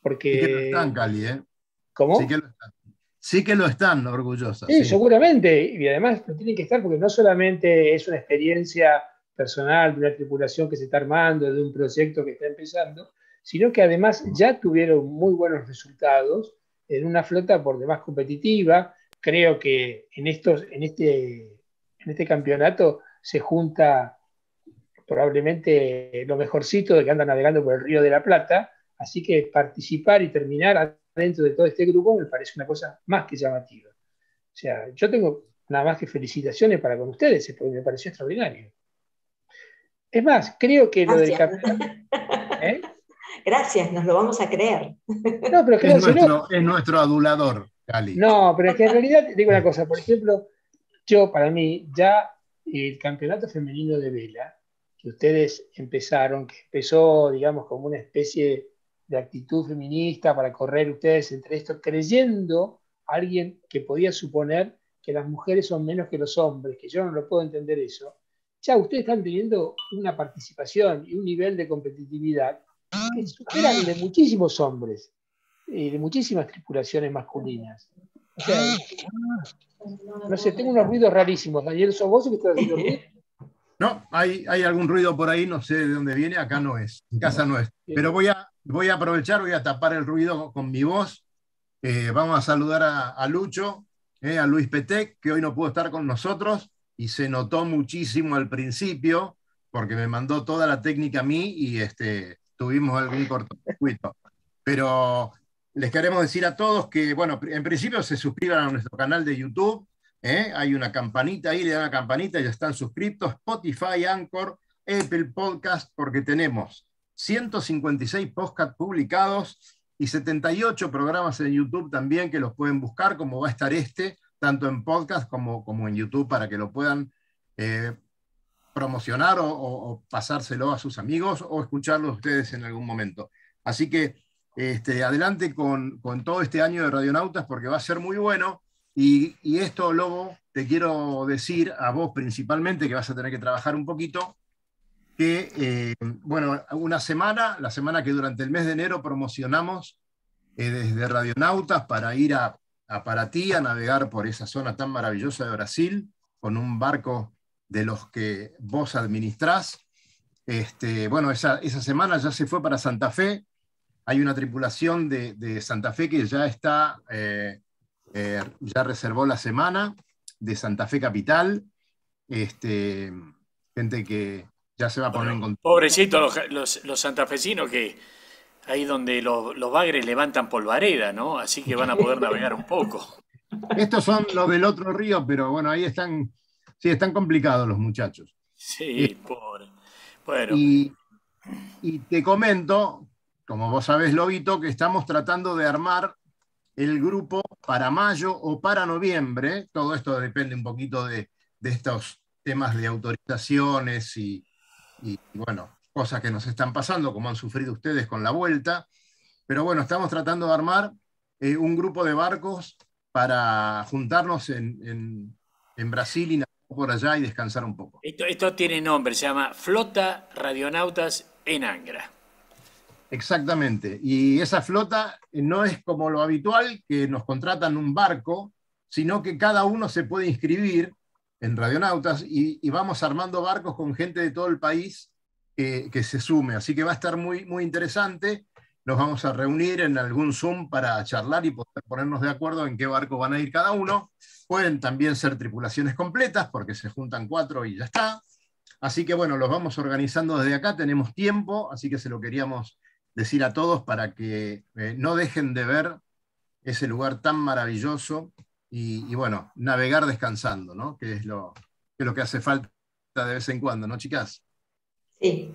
[SPEAKER 3] Porque...
[SPEAKER 1] Sí que lo están, Cali, ¿eh?
[SPEAKER 3] ¿Cómo?
[SPEAKER 1] Sí que lo están. Sí que lo están orgullosas.
[SPEAKER 3] Sí, seguramente. Y además lo tienen que estar porque no solamente es una experiencia personal de una tripulación que se está armando, de un proyecto que está empezando, sino que además ya tuvieron muy buenos resultados en una flota por demás competitiva, creo que en, estos, en, este, en este campeonato se junta probablemente lo mejorcito de que andan navegando por el Río de la Plata, así que participar y terminar dentro de todo este grupo me parece una cosa más que llamativa. O sea, yo tengo nada más que felicitaciones para con ustedes, porque me pareció extraordinario. Es más, creo que lo del campeonato...
[SPEAKER 4] ¿eh? Gracias, nos lo vamos a creer.
[SPEAKER 1] No, pero es, nuestro, es nuestro adulador.
[SPEAKER 3] No, pero es que en realidad, digo una cosa, por ejemplo, yo para mí ya el campeonato femenino de vela, que ustedes empezaron, que empezó, digamos, como una especie de actitud feminista para correr ustedes entre esto, creyendo alguien que podía suponer que las mujeres son menos que los hombres, que yo no lo puedo entender eso, ya ustedes están teniendo una participación y un nivel de competitividad que superan de muchísimos hombres y de muchísimas tripulaciones masculinas. O sea, no sé, tengo unos ruidos rarísimos. Daniel, ¿sos vos que estás haciendo ruido?
[SPEAKER 1] No, hay, hay algún ruido por ahí, no sé de dónde viene, acá no es, en casa no es. Pero voy a, voy a aprovechar, voy a tapar el ruido con mi voz. Eh, vamos a saludar a, Lucho, eh, a Luis Petec, que hoy no pudo estar con nosotros y se notó muchísimo al principio porque me mandó toda la técnica a mí y este, tuvimos algún cortocircuito. Pero les queremos decir a todos que, bueno, en principio se suscriban a nuestro canal de YouTube. ¿eh? Hay una campanita ahí, le dan la campanita, ya están suscritos. Spotify, Anchor, Apple Podcast, porque tenemos 156 podcasts publicados y 78 programas en YouTube también que los pueden buscar, como va a estar este, tanto en podcast como, como en YouTube, para que lo puedan eh, promocionar o, pasárselo a sus amigos o escucharlo ustedes en algún momento. Así que este, adelante con, todo este año de Radionautas porque va a ser muy bueno. Y, esto, Lobo, te quiero decir a vos principalmente, que vas a tener que trabajar un poquito, que, eh, bueno, una semana, la semana que durante el mes de enero promocionamos eh, desde Radionautas para ir a, a a navegar por esa zona tan maravillosa de Brasil, con un barco de los que vos administrás. Este, bueno, esa, esa semana ya se fue para Santa Fe, hay una tripulación de, Santa Fe que ya está, eh, eh, ya reservó la semana de Santa Fe Capital. Este, gente que ya se va a poner en contacto.
[SPEAKER 2] Pobrecitos los, los, santafesinos que ahí donde los, los bagres levantan polvareda, ¿no? Así que van a poder navegar un poco.
[SPEAKER 1] Estos son los del otro río, pero bueno, ahí están, sí, están complicados los muchachos.
[SPEAKER 2] Sí, eh, pobre. Bueno.
[SPEAKER 1] Y, y te comento como vos sabés, Lobito, que estamos tratando de armar el grupo para mayo o para noviembre. Todo esto depende un poquito de, estos temas de autorizaciones y, bueno, cosas que nos están pasando, como han sufrido ustedes con la vuelta. Pero bueno, estamos tratando de armar eh, un grupo de barcos para juntarnos en, Brasil y por allá y descansar un poco.
[SPEAKER 2] Esto, esto tiene nombre, se llama Flota Radionautas en Angra.
[SPEAKER 1] Exactamente. Y esa flota no es como lo habitual, que nos contratan un barco, sino que cada uno se puede inscribir en Radionautas y, vamos armando barcos con gente de todo el país que se sume. Así que va a estar muy, muy interesante. Nos vamos a reunir en algún Zoom para charlar y poder ponernos de acuerdo en qué barco van a ir cada uno. Pueden también ser tripulaciones completas porque se juntan cuatro y ya está. Así que bueno, los vamos organizando desde acá, tenemos tiempo, así que se lo queríamos decir a todos para que eh, no dejen de ver ese lugar tan maravilloso y, bueno, navegar descansando, ¿no? Que es lo, que lo que hace falta de vez en cuando, ¿no, chicas?
[SPEAKER 4] Sí.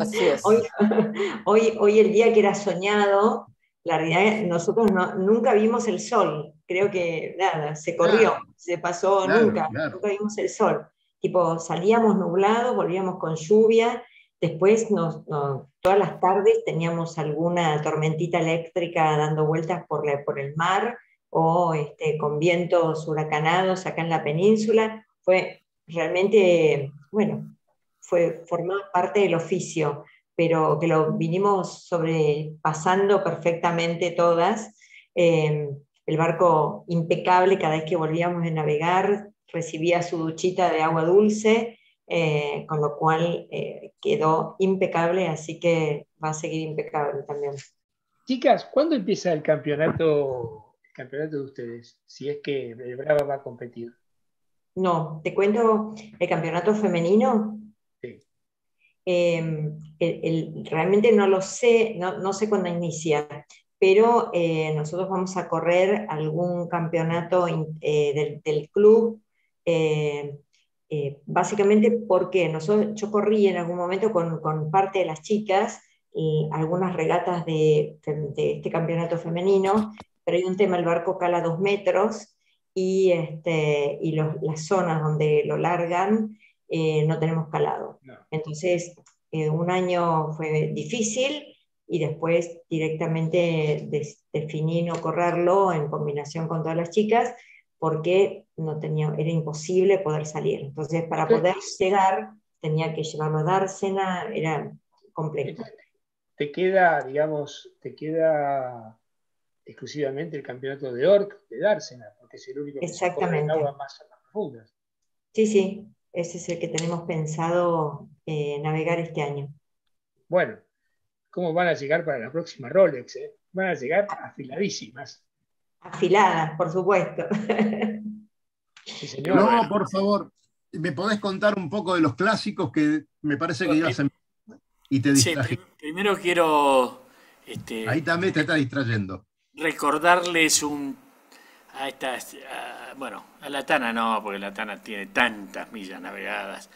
[SPEAKER 4] Así es. Hoy, hoy, el día que era soñado, la realidad, nosotros nunca vimos el sol. Creo que nada, se corrió, se pasó nunca, nunca vimos el sol. Tipo, salíamos nublados, volvíamos con lluvia Después, nos, todas las tardes teníamos alguna tormentita eléctrica dando vueltas por, por el mar o este, con vientos huracanados acá en la península. Fue realmente, bueno, fue formar parte del oficio, pero que lo vinimos sobrepasando perfectamente todas. Eh, el barco impecable, cada vez que volvíamos a navegar, recibía su duchita de agua dulce eh, con lo cual eh, quedó impecable, así que va a seguir impecable también.
[SPEAKER 3] Chicas, ¿cuándo empieza el campeonato, campeonato de ustedes? Si es que el Brava va a competir.
[SPEAKER 4] No, te cuento el campeonato femenino. Sí. Em, realmente no lo sé, no, sé cuándo inicia, pero eh, nosotros vamos a correr algún campeonato del, del, club eh, básicamente porque nosotros, yo corrí en algún momento con, con parte de las chicas algunas regatas de, de, este campeonato femenino, pero hay un tema, el barco cala dos metros y, este, y las zonas donde lo largan eh, no tenemos calado. Entonces, eh, un año fue difícil y después directamente definí no correrlo en combinación con todas las chicas porque no tenía, era imposible poder salir. Entonces, para poder llegar, tenía que llevarlo a Dársena, era complejo.
[SPEAKER 3] Te queda, digamos, te queda exclusivamente el campeonato de Orc de Dársena, porque es el único que
[SPEAKER 4] Exactamente. en aguas más, profundas. Sí, sí, ese es el que tenemos pensado eh, navegar este año.
[SPEAKER 3] Bueno, cómo van a llegar para la próxima Rolex. ¿eh? Van a llegar afiladísimas.
[SPEAKER 4] Afiladas, por supuesto.
[SPEAKER 1] No, por favor, ¿me podés contar un poco de los clásicos que me parece que ibas a y te distraje?
[SPEAKER 2] primero quiero... Este,
[SPEAKER 1] Ahí también te está distrayendo.
[SPEAKER 2] Recordarles un... A esta, bueno, a la Tana no, porque la Tana tiene tantas millas navegadas.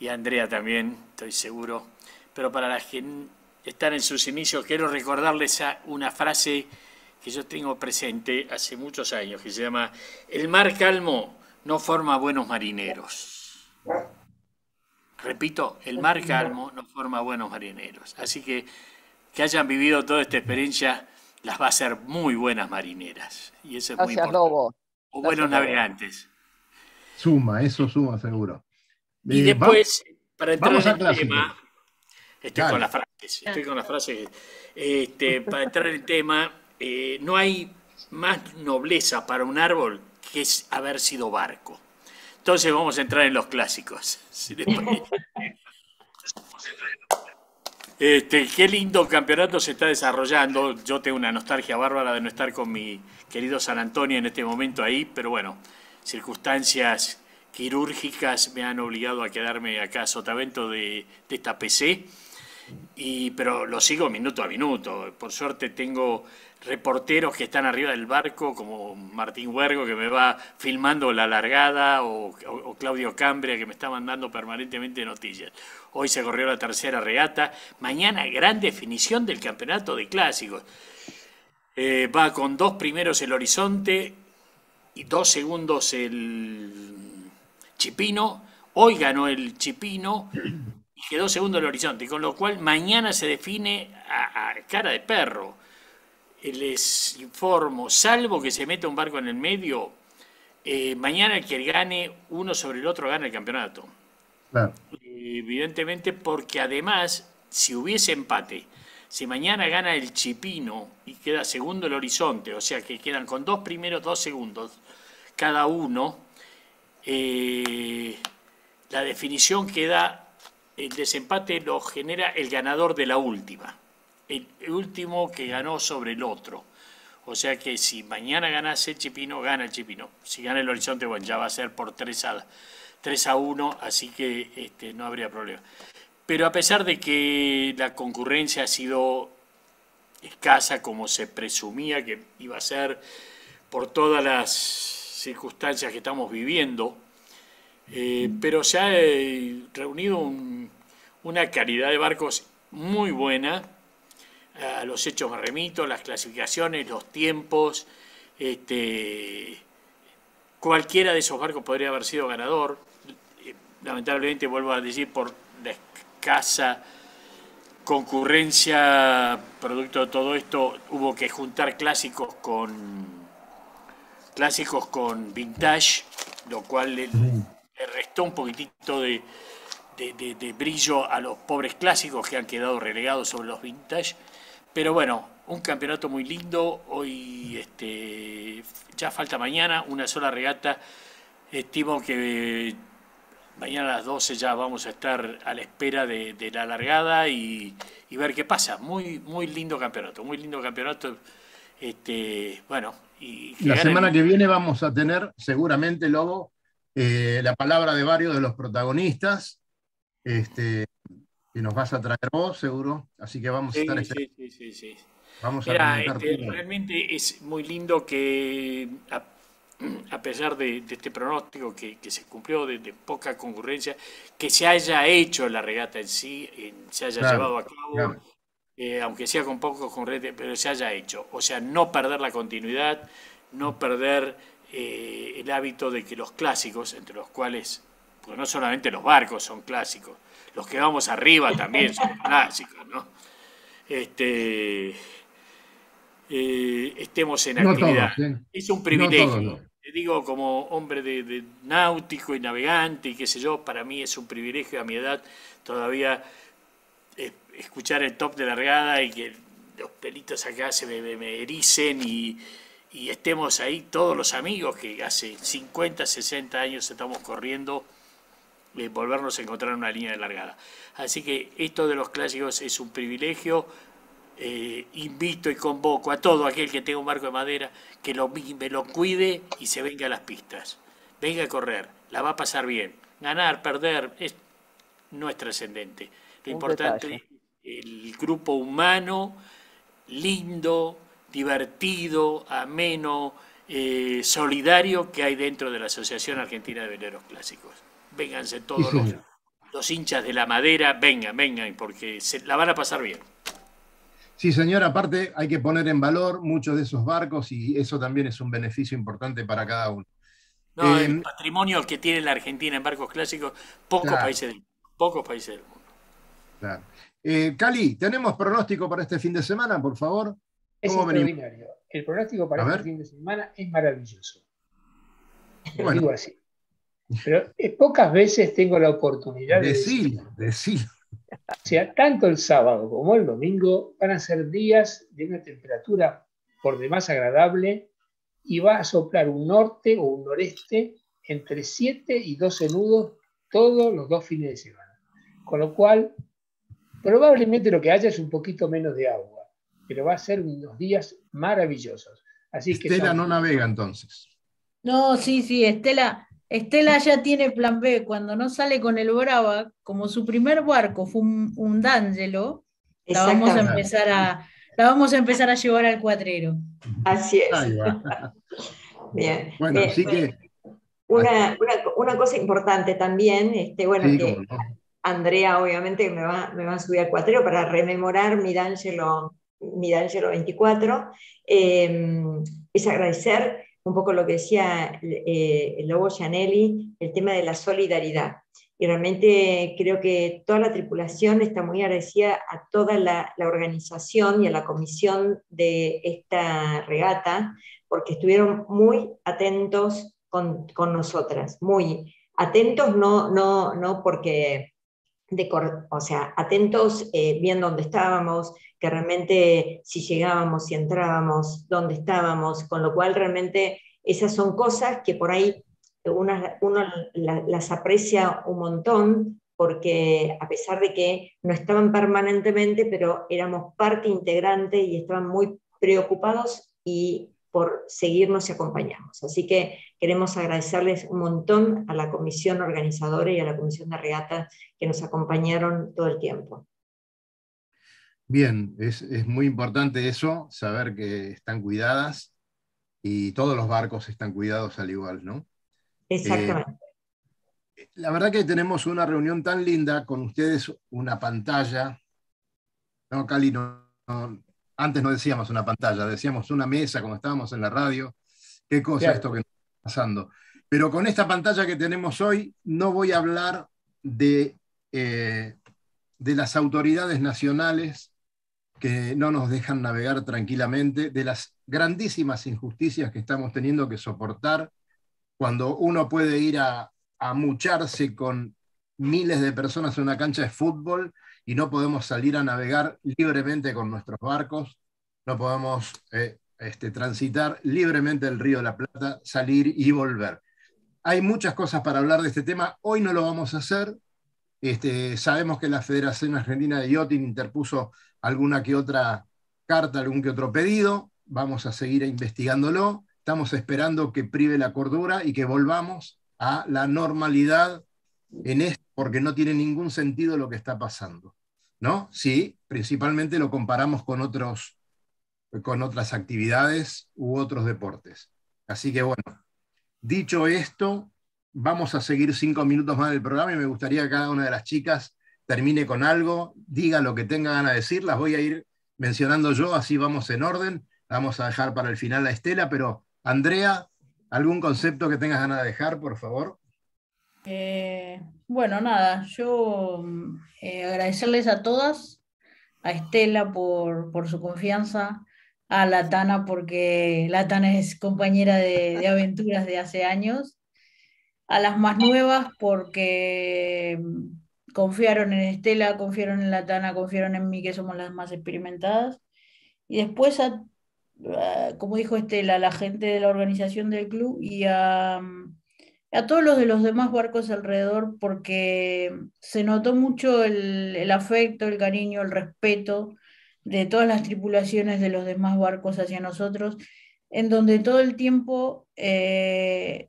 [SPEAKER 2] Y a Andrea también, estoy seguro. Pero para las que están en sus inicios, quiero recordarles una frase que yo tengo presente hace muchos años, que se llama, el mar calmo no forma buenos marineros. Repito, el mar calmo no forma buenos marineros. Así que que hayan vivido toda esta experiencia las va a hacer muy buenas marineras. Y eso es muy importante. O buenos navegantes.
[SPEAKER 1] Suma, eso suma seguro.
[SPEAKER 2] Y eh, después, para entrar en el tema, estoy con las frases, estoy con las frases. Este, para entrar en el tema, eh, no hay más nobleza para un árbol que es haber sido barco. Entonces vamos a entrar en los clásicos. Este, qué lindo campeonato se está desarrollando. Yo tengo una nostalgia bárbara de no estar con mi querido San Antonio en este momento ahí, pero bueno, circunstancias quirúrgicas me han obligado a quedarme acá a Sotavento de, de esta PC. Y, pero lo sigo minuto a minuto. Por suerte tengo reporteros que están arriba del barco, como Martín Huergo, que me va filmando la largada, o, Claudio Cambria, que me está mandando permanentemente noticias. Hoy se corrió la tercera regata. Mañana, gran definición del campeonato de clásicos. Eh, va con dos primeros el Horizonte y dos segundos el Chipino. Hoy ganó el Chipino y quedó segundo el Horizonte, con lo cual mañana se define a cara de perro les informo, salvo que se meta un barco en el medio, eh, mañana el que gane uno sobre el otro gana el campeonato. Evidentemente porque además, si hubiese empate, si mañana gana el Chipino y queda segundo el Horizonte, o sea que quedan con dos primeros dos segundos cada uno, eh, la definición queda, el desempate lo genera el ganador de la última el último que ganó sobre el otro. O sea que si mañana ganase Chipino, gana el Chipino. Si gana el Horizonte, bueno, ya va a ser por 3 a, 3 a 1, así que este, no habría problema. Pero a pesar de que la concurrencia ha sido escasa como se presumía que iba a ser por todas las circunstancias que estamos viviendo, eh, pero se ha eh, reunido una calidad de barcos muy buena a los hechos me remito, las clasificaciones, los tiempos. Este, cualquiera de esos barcos podría haber sido ganador. Eh, lamentablemente, vuelvo a decir, por la escasa concurrencia producto de todo esto, hubo que juntar clásicos con clásicos con vintage, lo cual le, restó un poquitito de, de, brillo a los pobres clásicos que han quedado relegados sobre los vintage. Pero bueno, un campeonato muy lindo. Hoy este, ya falta mañana, una sola regata. Estimo que mañana a las 12 ya vamos a estar a la espera de, la largada y, ver qué pasa. Muy, muy lindo campeonato, muy lindo campeonato. Este, bueno, y
[SPEAKER 1] la semana que viene vamos a tener seguramente, Lobo, eh, la palabra de varios de los protagonistas. Este, que nos vas a traer vos, seguro. Así que vamos a estar
[SPEAKER 2] sí, sí, sí, sí, Vamos a este, realmente es muy lindo que, a, pesar de, este pronóstico que, se cumplió de, poca concurrencia, que se haya hecho la regata en sí, se haya llevado a cabo, eh, aunque sea con pocos concurrentes, pero se haya hecho. O sea, no perder la continuidad, no perder eh, el hábito de que los clásicos, entre los cuales, pues no solamente los barcos son clásicos, los que vamos arriba también son clásicos, ¿no? Este, eh, estemos en actividad. ¿eh? Es un privilegio. Te digo, como hombre de, náutico y navegante y qué sé yo, para mí es un privilegio a mi edad todavía eh, escuchar el top de largada y que los pelitos acá se me, ericen y, y estemos ahí todos los amigos que hace 50, 60 años estamos corriendo volvernos a encontrar en una línea de largada. Así que esto de los clásicos es un privilegio eh, invito y convoco a todo aquel que tenga un barco de madera que lo, me lo cuide y se venga a las pistas. Venga a correr, la va a pasar bien. Ganar, perder, es, no es trascendente. Lo importante es el grupo humano, lindo, divertido, ameno, eh, solidario que hay dentro de la Asociación Argentina de Veleros Clásicos. Vénganse todos los, hinchas de la madera, vengan, vengan, porque se la van a pasar bien.
[SPEAKER 1] Sí, señor, aparte hay que poner en valor muchos de esos barcos y eso también es un beneficio importante para cada uno.
[SPEAKER 2] No, el em, patrimonio que tiene la Argentina en barcos clásicos, pocos países del pocos países del mundo.
[SPEAKER 1] Claro. Eh, Cali, ¿tenemos pronóstico para este fin de semana, por favor?
[SPEAKER 3] Es extraordinario. El pronóstico para este fin de semana es maravilloso. Lo digo así. Pero eh, pocas veces tengo la oportunidad de
[SPEAKER 1] decir. decir.
[SPEAKER 3] O sea, tanto el sábado como el domingo van a ser días de una temperatura por demás agradable y va a soplar un norte o un noreste entre 7 y 12 nudos todos los dos fines de semana. Con lo cual, probablemente lo que haya es un poquito menos de agua, pero va a ser unos días maravillosos. Así
[SPEAKER 1] que Estela no navega entonces.
[SPEAKER 5] No, sí, sí, Estela, Estela ya tiene plan B. Cuando no sale con el Brava, como su primer barco fue un, un D'Angelo, la vamos a empezar a, la vamos a empezar a llevar al cuatrero.
[SPEAKER 4] Así es. Bien. Bueno, así que. Una, cosa importante también, este, bueno, que Andrea obviamente me va, me va a subir al cuatrero para rememorar mi D'Angelo, mi 24, em, es agradecer un poco lo que decía eh, Lobo Gianelli, el tema de la solidaridad. Y realmente creo que toda la tripulación está muy agradecida a toda la, organización y a la comisión de esta regata, porque estuvieron muy atentos con, nosotras, muy atentos, no, no, no porque, de, o sea, atentos eh, viendo dónde estábamos, que realmente si llegábamos, si entrábamos, dónde estábamos, con lo cual realmente esas son cosas que por ahí uno las aprecia un montón porque a pesar de que no estaban permanentemente, pero éramos parte integrante y estaban muy preocupados y por seguirnos y acompañarnos. Así que queremos agradecerles un montón a la comisión organizadora y a la comisión de regata que nos acompañaron todo el tiempo.
[SPEAKER 1] Bien, es, muy importante eso, saber que están cuidadas y todos los barcos están cuidados al igual, ¿no?
[SPEAKER 4] Exactamente.
[SPEAKER 1] Eh, la verdad que tenemos una reunión tan linda con ustedes, una pantalla. No, Cali, antes no decíamos una pantalla, decíamos una mesa como estábamos en la radio. Qué cosa esto que está pasando. Pero con esta pantalla que tenemos hoy, no voy a hablar de, eh, de las autoridades nacionales que no nos dejan navegar tranquilamente, de las grandísimas injusticias que estamos teniendo que soportar cuando uno puede ir a, a mucharse con miles de personas en una cancha de fútbol y no podemos salir a navegar libremente con nuestros barcos, no podemos eh, este, transitar libremente el río de la Plata, salir y volver. Hay muchas cosas para hablar de este tema, hoy no lo vamos a hacer. Este, sabemos que la Federación Argentina de Yachting interpuso alguna que otra carta, algún que otro pedido, vamos a seguir investigándolo, estamos esperando que prive la cordura y que volvamos a la normalidad en esto, porque no tiene ningún sentido lo que está pasando. ¿No? Sí, principalmente lo comparamos con, otros, con otras actividades u otros deportes. Así que bueno, dicho esto, vamos a seguir cinco minutos más del programa y me gustaría que cada una de las chicas termine con algo, diga lo que tenga ganas de decir, las voy a ir mencionando yo, así vamos en orden. Vamos a dejar para el final a Estela, pero Andrea, ¿algún concepto que tengas ganas de dejar, por favor?
[SPEAKER 5] Eh, bueno, nada, yo eh, agradecerles a todas, a Estela por, por, su confianza, a Latana porque Latana es compañera de, de aventuras de hace años, a las más nuevas porque confiaron en Estela, confiaron en Latana, confiaron en mí, que somos las más experimentadas. Y después, a, como dijo Estela, a la gente de la organización del club y a, a, todos los de los demás barcos alrededor, porque se notó mucho el, el afecto, el cariño, el respeto de todas las tripulaciones de los demás barcos hacia nosotros, en donde todo el tiempo eh,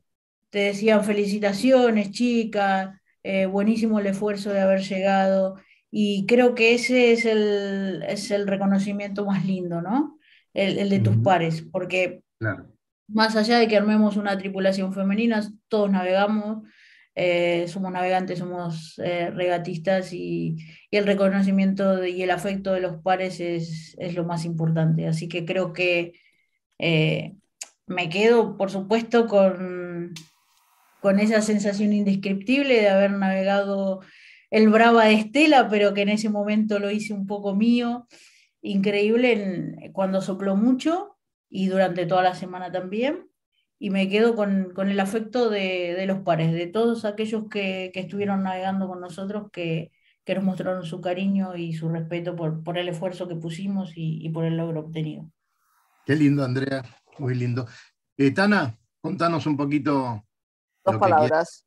[SPEAKER 5] te decían felicitaciones, chica, eh, buenísimo el esfuerzo de haber llegado, y creo que ese es el, es el reconocimiento más lindo, ¿no? El, de tus pares, porque más allá de que armemos una tripulación femenina, todos navegamos, eh, somos navegantes, somos eh, regatistas y, el reconocimiento y el afecto de los pares es, lo más importante. Así que creo que eh, me quedo, por supuesto, con, esa sensación indescriptible de haber navegado el Brava de Estela, pero que en ese momento lo hice un poco mío. Increíble cuando sopló mucho y durante toda la semana también. Y me quedo con, el afecto de, los pares, de todos aquellos que, estuvieron navegando con nosotros, que, nos mostraron su cariño y su respeto por, el esfuerzo que pusimos y, por el logro obtenido.
[SPEAKER 1] Qué lindo, Andrea, muy lindo. Eh, Tana, contanos un poquito.
[SPEAKER 6] Dos palabras,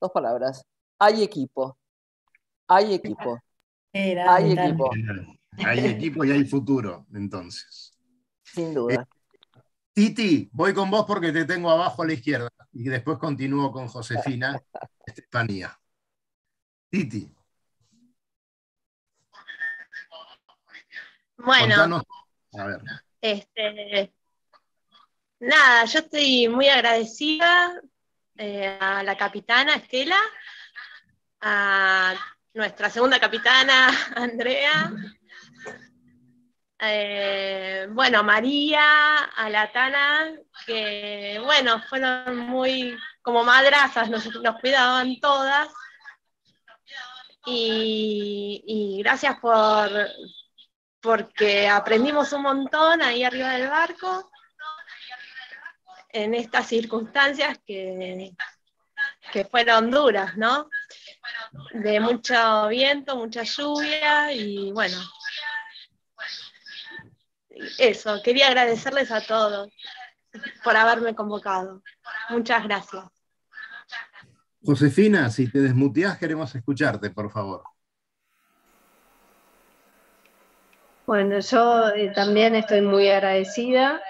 [SPEAKER 6] dos palabras. Hay equipo, hay equipo. hay equipo.
[SPEAKER 1] Hay equipo y hay futuro, entonces.
[SPEAKER 6] Sin duda.
[SPEAKER 1] Eh, Titi, voy con vos porque te tengo abajo a la izquierda y después continúo con Josefina Estefanía. Titi.
[SPEAKER 7] Bueno, a ver. Este, nada, yo estoy muy agradecida eh, a la capitana Estela, a nuestra segunda capitana, Andrea. Eh, bueno, María, a la Tana, que bueno, fueron muy como madrazas, nos, cuidaban todas. Y, gracias por porque aprendimos un montón ahí arriba del barco en estas circunstancias que, que fueron duras, ¿no? de mucho viento, mucha lluvia y bueno, eso, quería agradecerles a todos por haberme convocado. Muchas gracias.
[SPEAKER 1] Josefina, si te desmuteas, queremos escucharte, por favor.
[SPEAKER 9] Bueno, yo eh, también estoy muy agradecida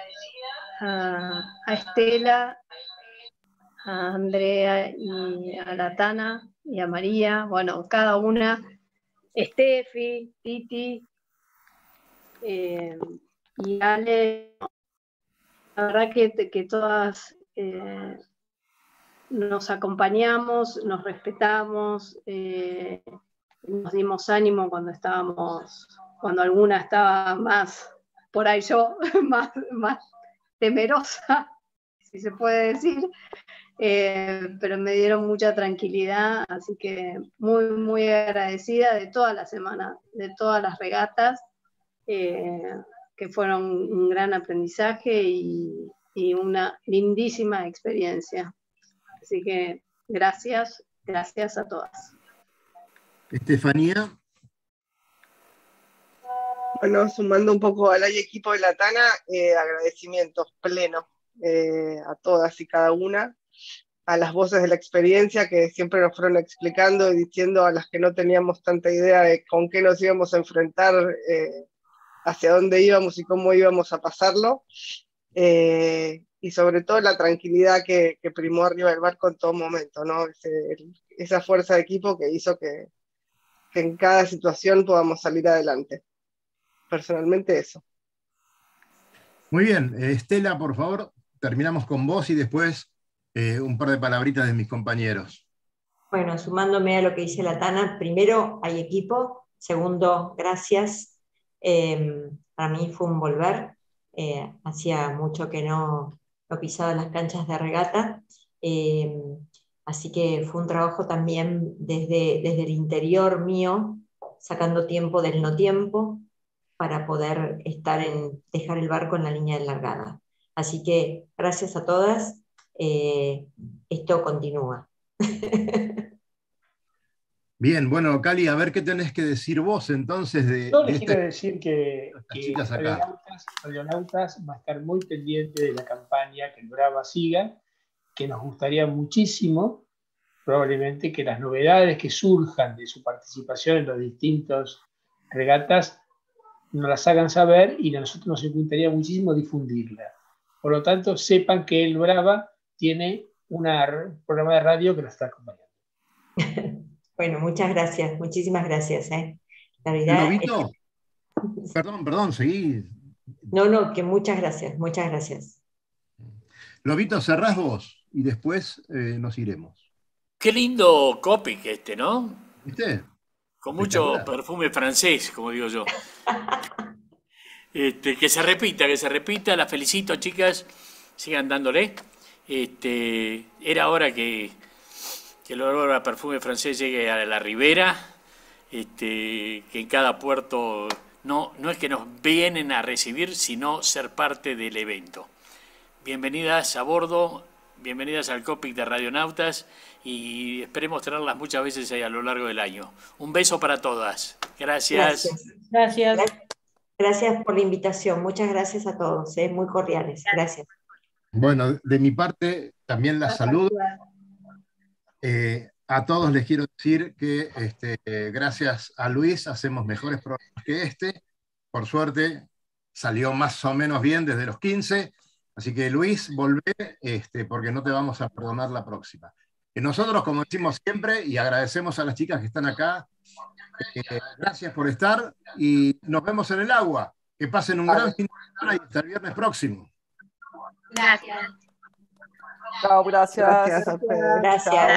[SPEAKER 9] a, a Estela, a Andrea y a la Tana y a María, bueno, cada una, Steffi, Titi eh, y Ale, la verdad que, que todas eh, nos acompañamos, nos respetamos, eh, nos dimos ánimo cuando estábamos, cuando alguna estaba más, por ahí yo, más, más temerosa, si se puede decir, eh, pero me dieron mucha tranquilidad, así que muy, muy agradecida de toda la semana, de todas las regatas, que fueron un gran aprendizaje y, y, una lindísima experiencia. Así que gracias, gracias a todas.
[SPEAKER 1] Estefanía.
[SPEAKER 8] Bueno, sumando un poco al equipo de la TANA, eh, agradecimientos plenos a todas y cada una a las voces de la experiencia que siempre nos fueron explicando y diciendo a las que no teníamos tanta idea de con qué nos íbamos a enfrentar, eh, hacia dónde íbamos y cómo íbamos a pasarlo. Eh, y sobre todo la tranquilidad que, primó arriba del barco en todo momento, ¿no? esa fuerza de equipo que hizo que, que en cada situación podamos salir adelante. Personalmente eso.
[SPEAKER 1] Muy bien, Estela, por favor, terminamos con vos y después eh, un par de palabritas de mis compañeros.
[SPEAKER 4] Bueno, sumándome a lo que dice la Tana, primero hay equipo, segundo, gracias. Eh, para mí fue un volver, eh, hacía mucho que no, no, pisaba las canchas de regata, así que fue un trabajo también desde, desde el interior mío, sacando tiempo del no tiempo para poder estar en, dejar el barco en la línea de largada. Así que gracias a todas eh, esto continúa.
[SPEAKER 1] Bien, bueno, Cali, a ver qué tenés que decir vos entonces de.
[SPEAKER 3] Yo les quiero este decir que, que Radionautas, va a estar muy pendiente de la campaña que el Brava siga, que nos gustaría muchísimo, probablemente, que las novedades que surjan de su participación en los distintos regatas nos las hagan saber y a nosotros nos encantaría muchísimo difundirla. Por lo tanto, sepan que El Brava tiene un programa de radio que nos está acompañando.
[SPEAKER 4] Bueno, muchas gracias, muchísimas gracias. ¿eh? La
[SPEAKER 1] Perdón, perdón, seguí.
[SPEAKER 4] No, no, que muchas gracias, muchas gracias.
[SPEAKER 1] Lobito, cerrás vos y después eh, nos iremos.
[SPEAKER 2] Qué lindo Copic este, ¿no?
[SPEAKER 1] ¿Viste?
[SPEAKER 2] Con mucho perfume francés, como digo yo. Este, que se repita, que se repita. La felicito, chicas. Sigan dándole. Este, era hora que, que el olor a perfume francés llegue a la ribera. Este, que en cada puerto no, no es que nos vienen a recibir, sino ser parte del evento. Bienvenidas a bordo, bienvenidas al COPIC de Radionautas y esperemos tenerlas muchas veces ahí a lo largo del año. Un beso para todas. Gracias.
[SPEAKER 5] Gracias.
[SPEAKER 4] Gracias, por la invitación. Muchas gracias a todos, ¿eh? muy cordiales. Gracias.
[SPEAKER 1] Bueno, de mi parte también las saludo. Eh, a todos les quiero decir que este, gracias a Luis hacemos mejores programas que este. Por suerte salió más o menos bien desde los 15. Así que Luis, volvé este, porque no te vamos a perdonar la próxima. Y nosotros, como decimos siempre, y agradecemos a las chicas que están acá, eh, gracias por estar y nos vemos en el agua. Que pasen un gran fin de semana y hasta el viernes próximo.
[SPEAKER 7] Gracias.
[SPEAKER 6] Chao, gracias.
[SPEAKER 8] Gracias.
[SPEAKER 4] Gracias.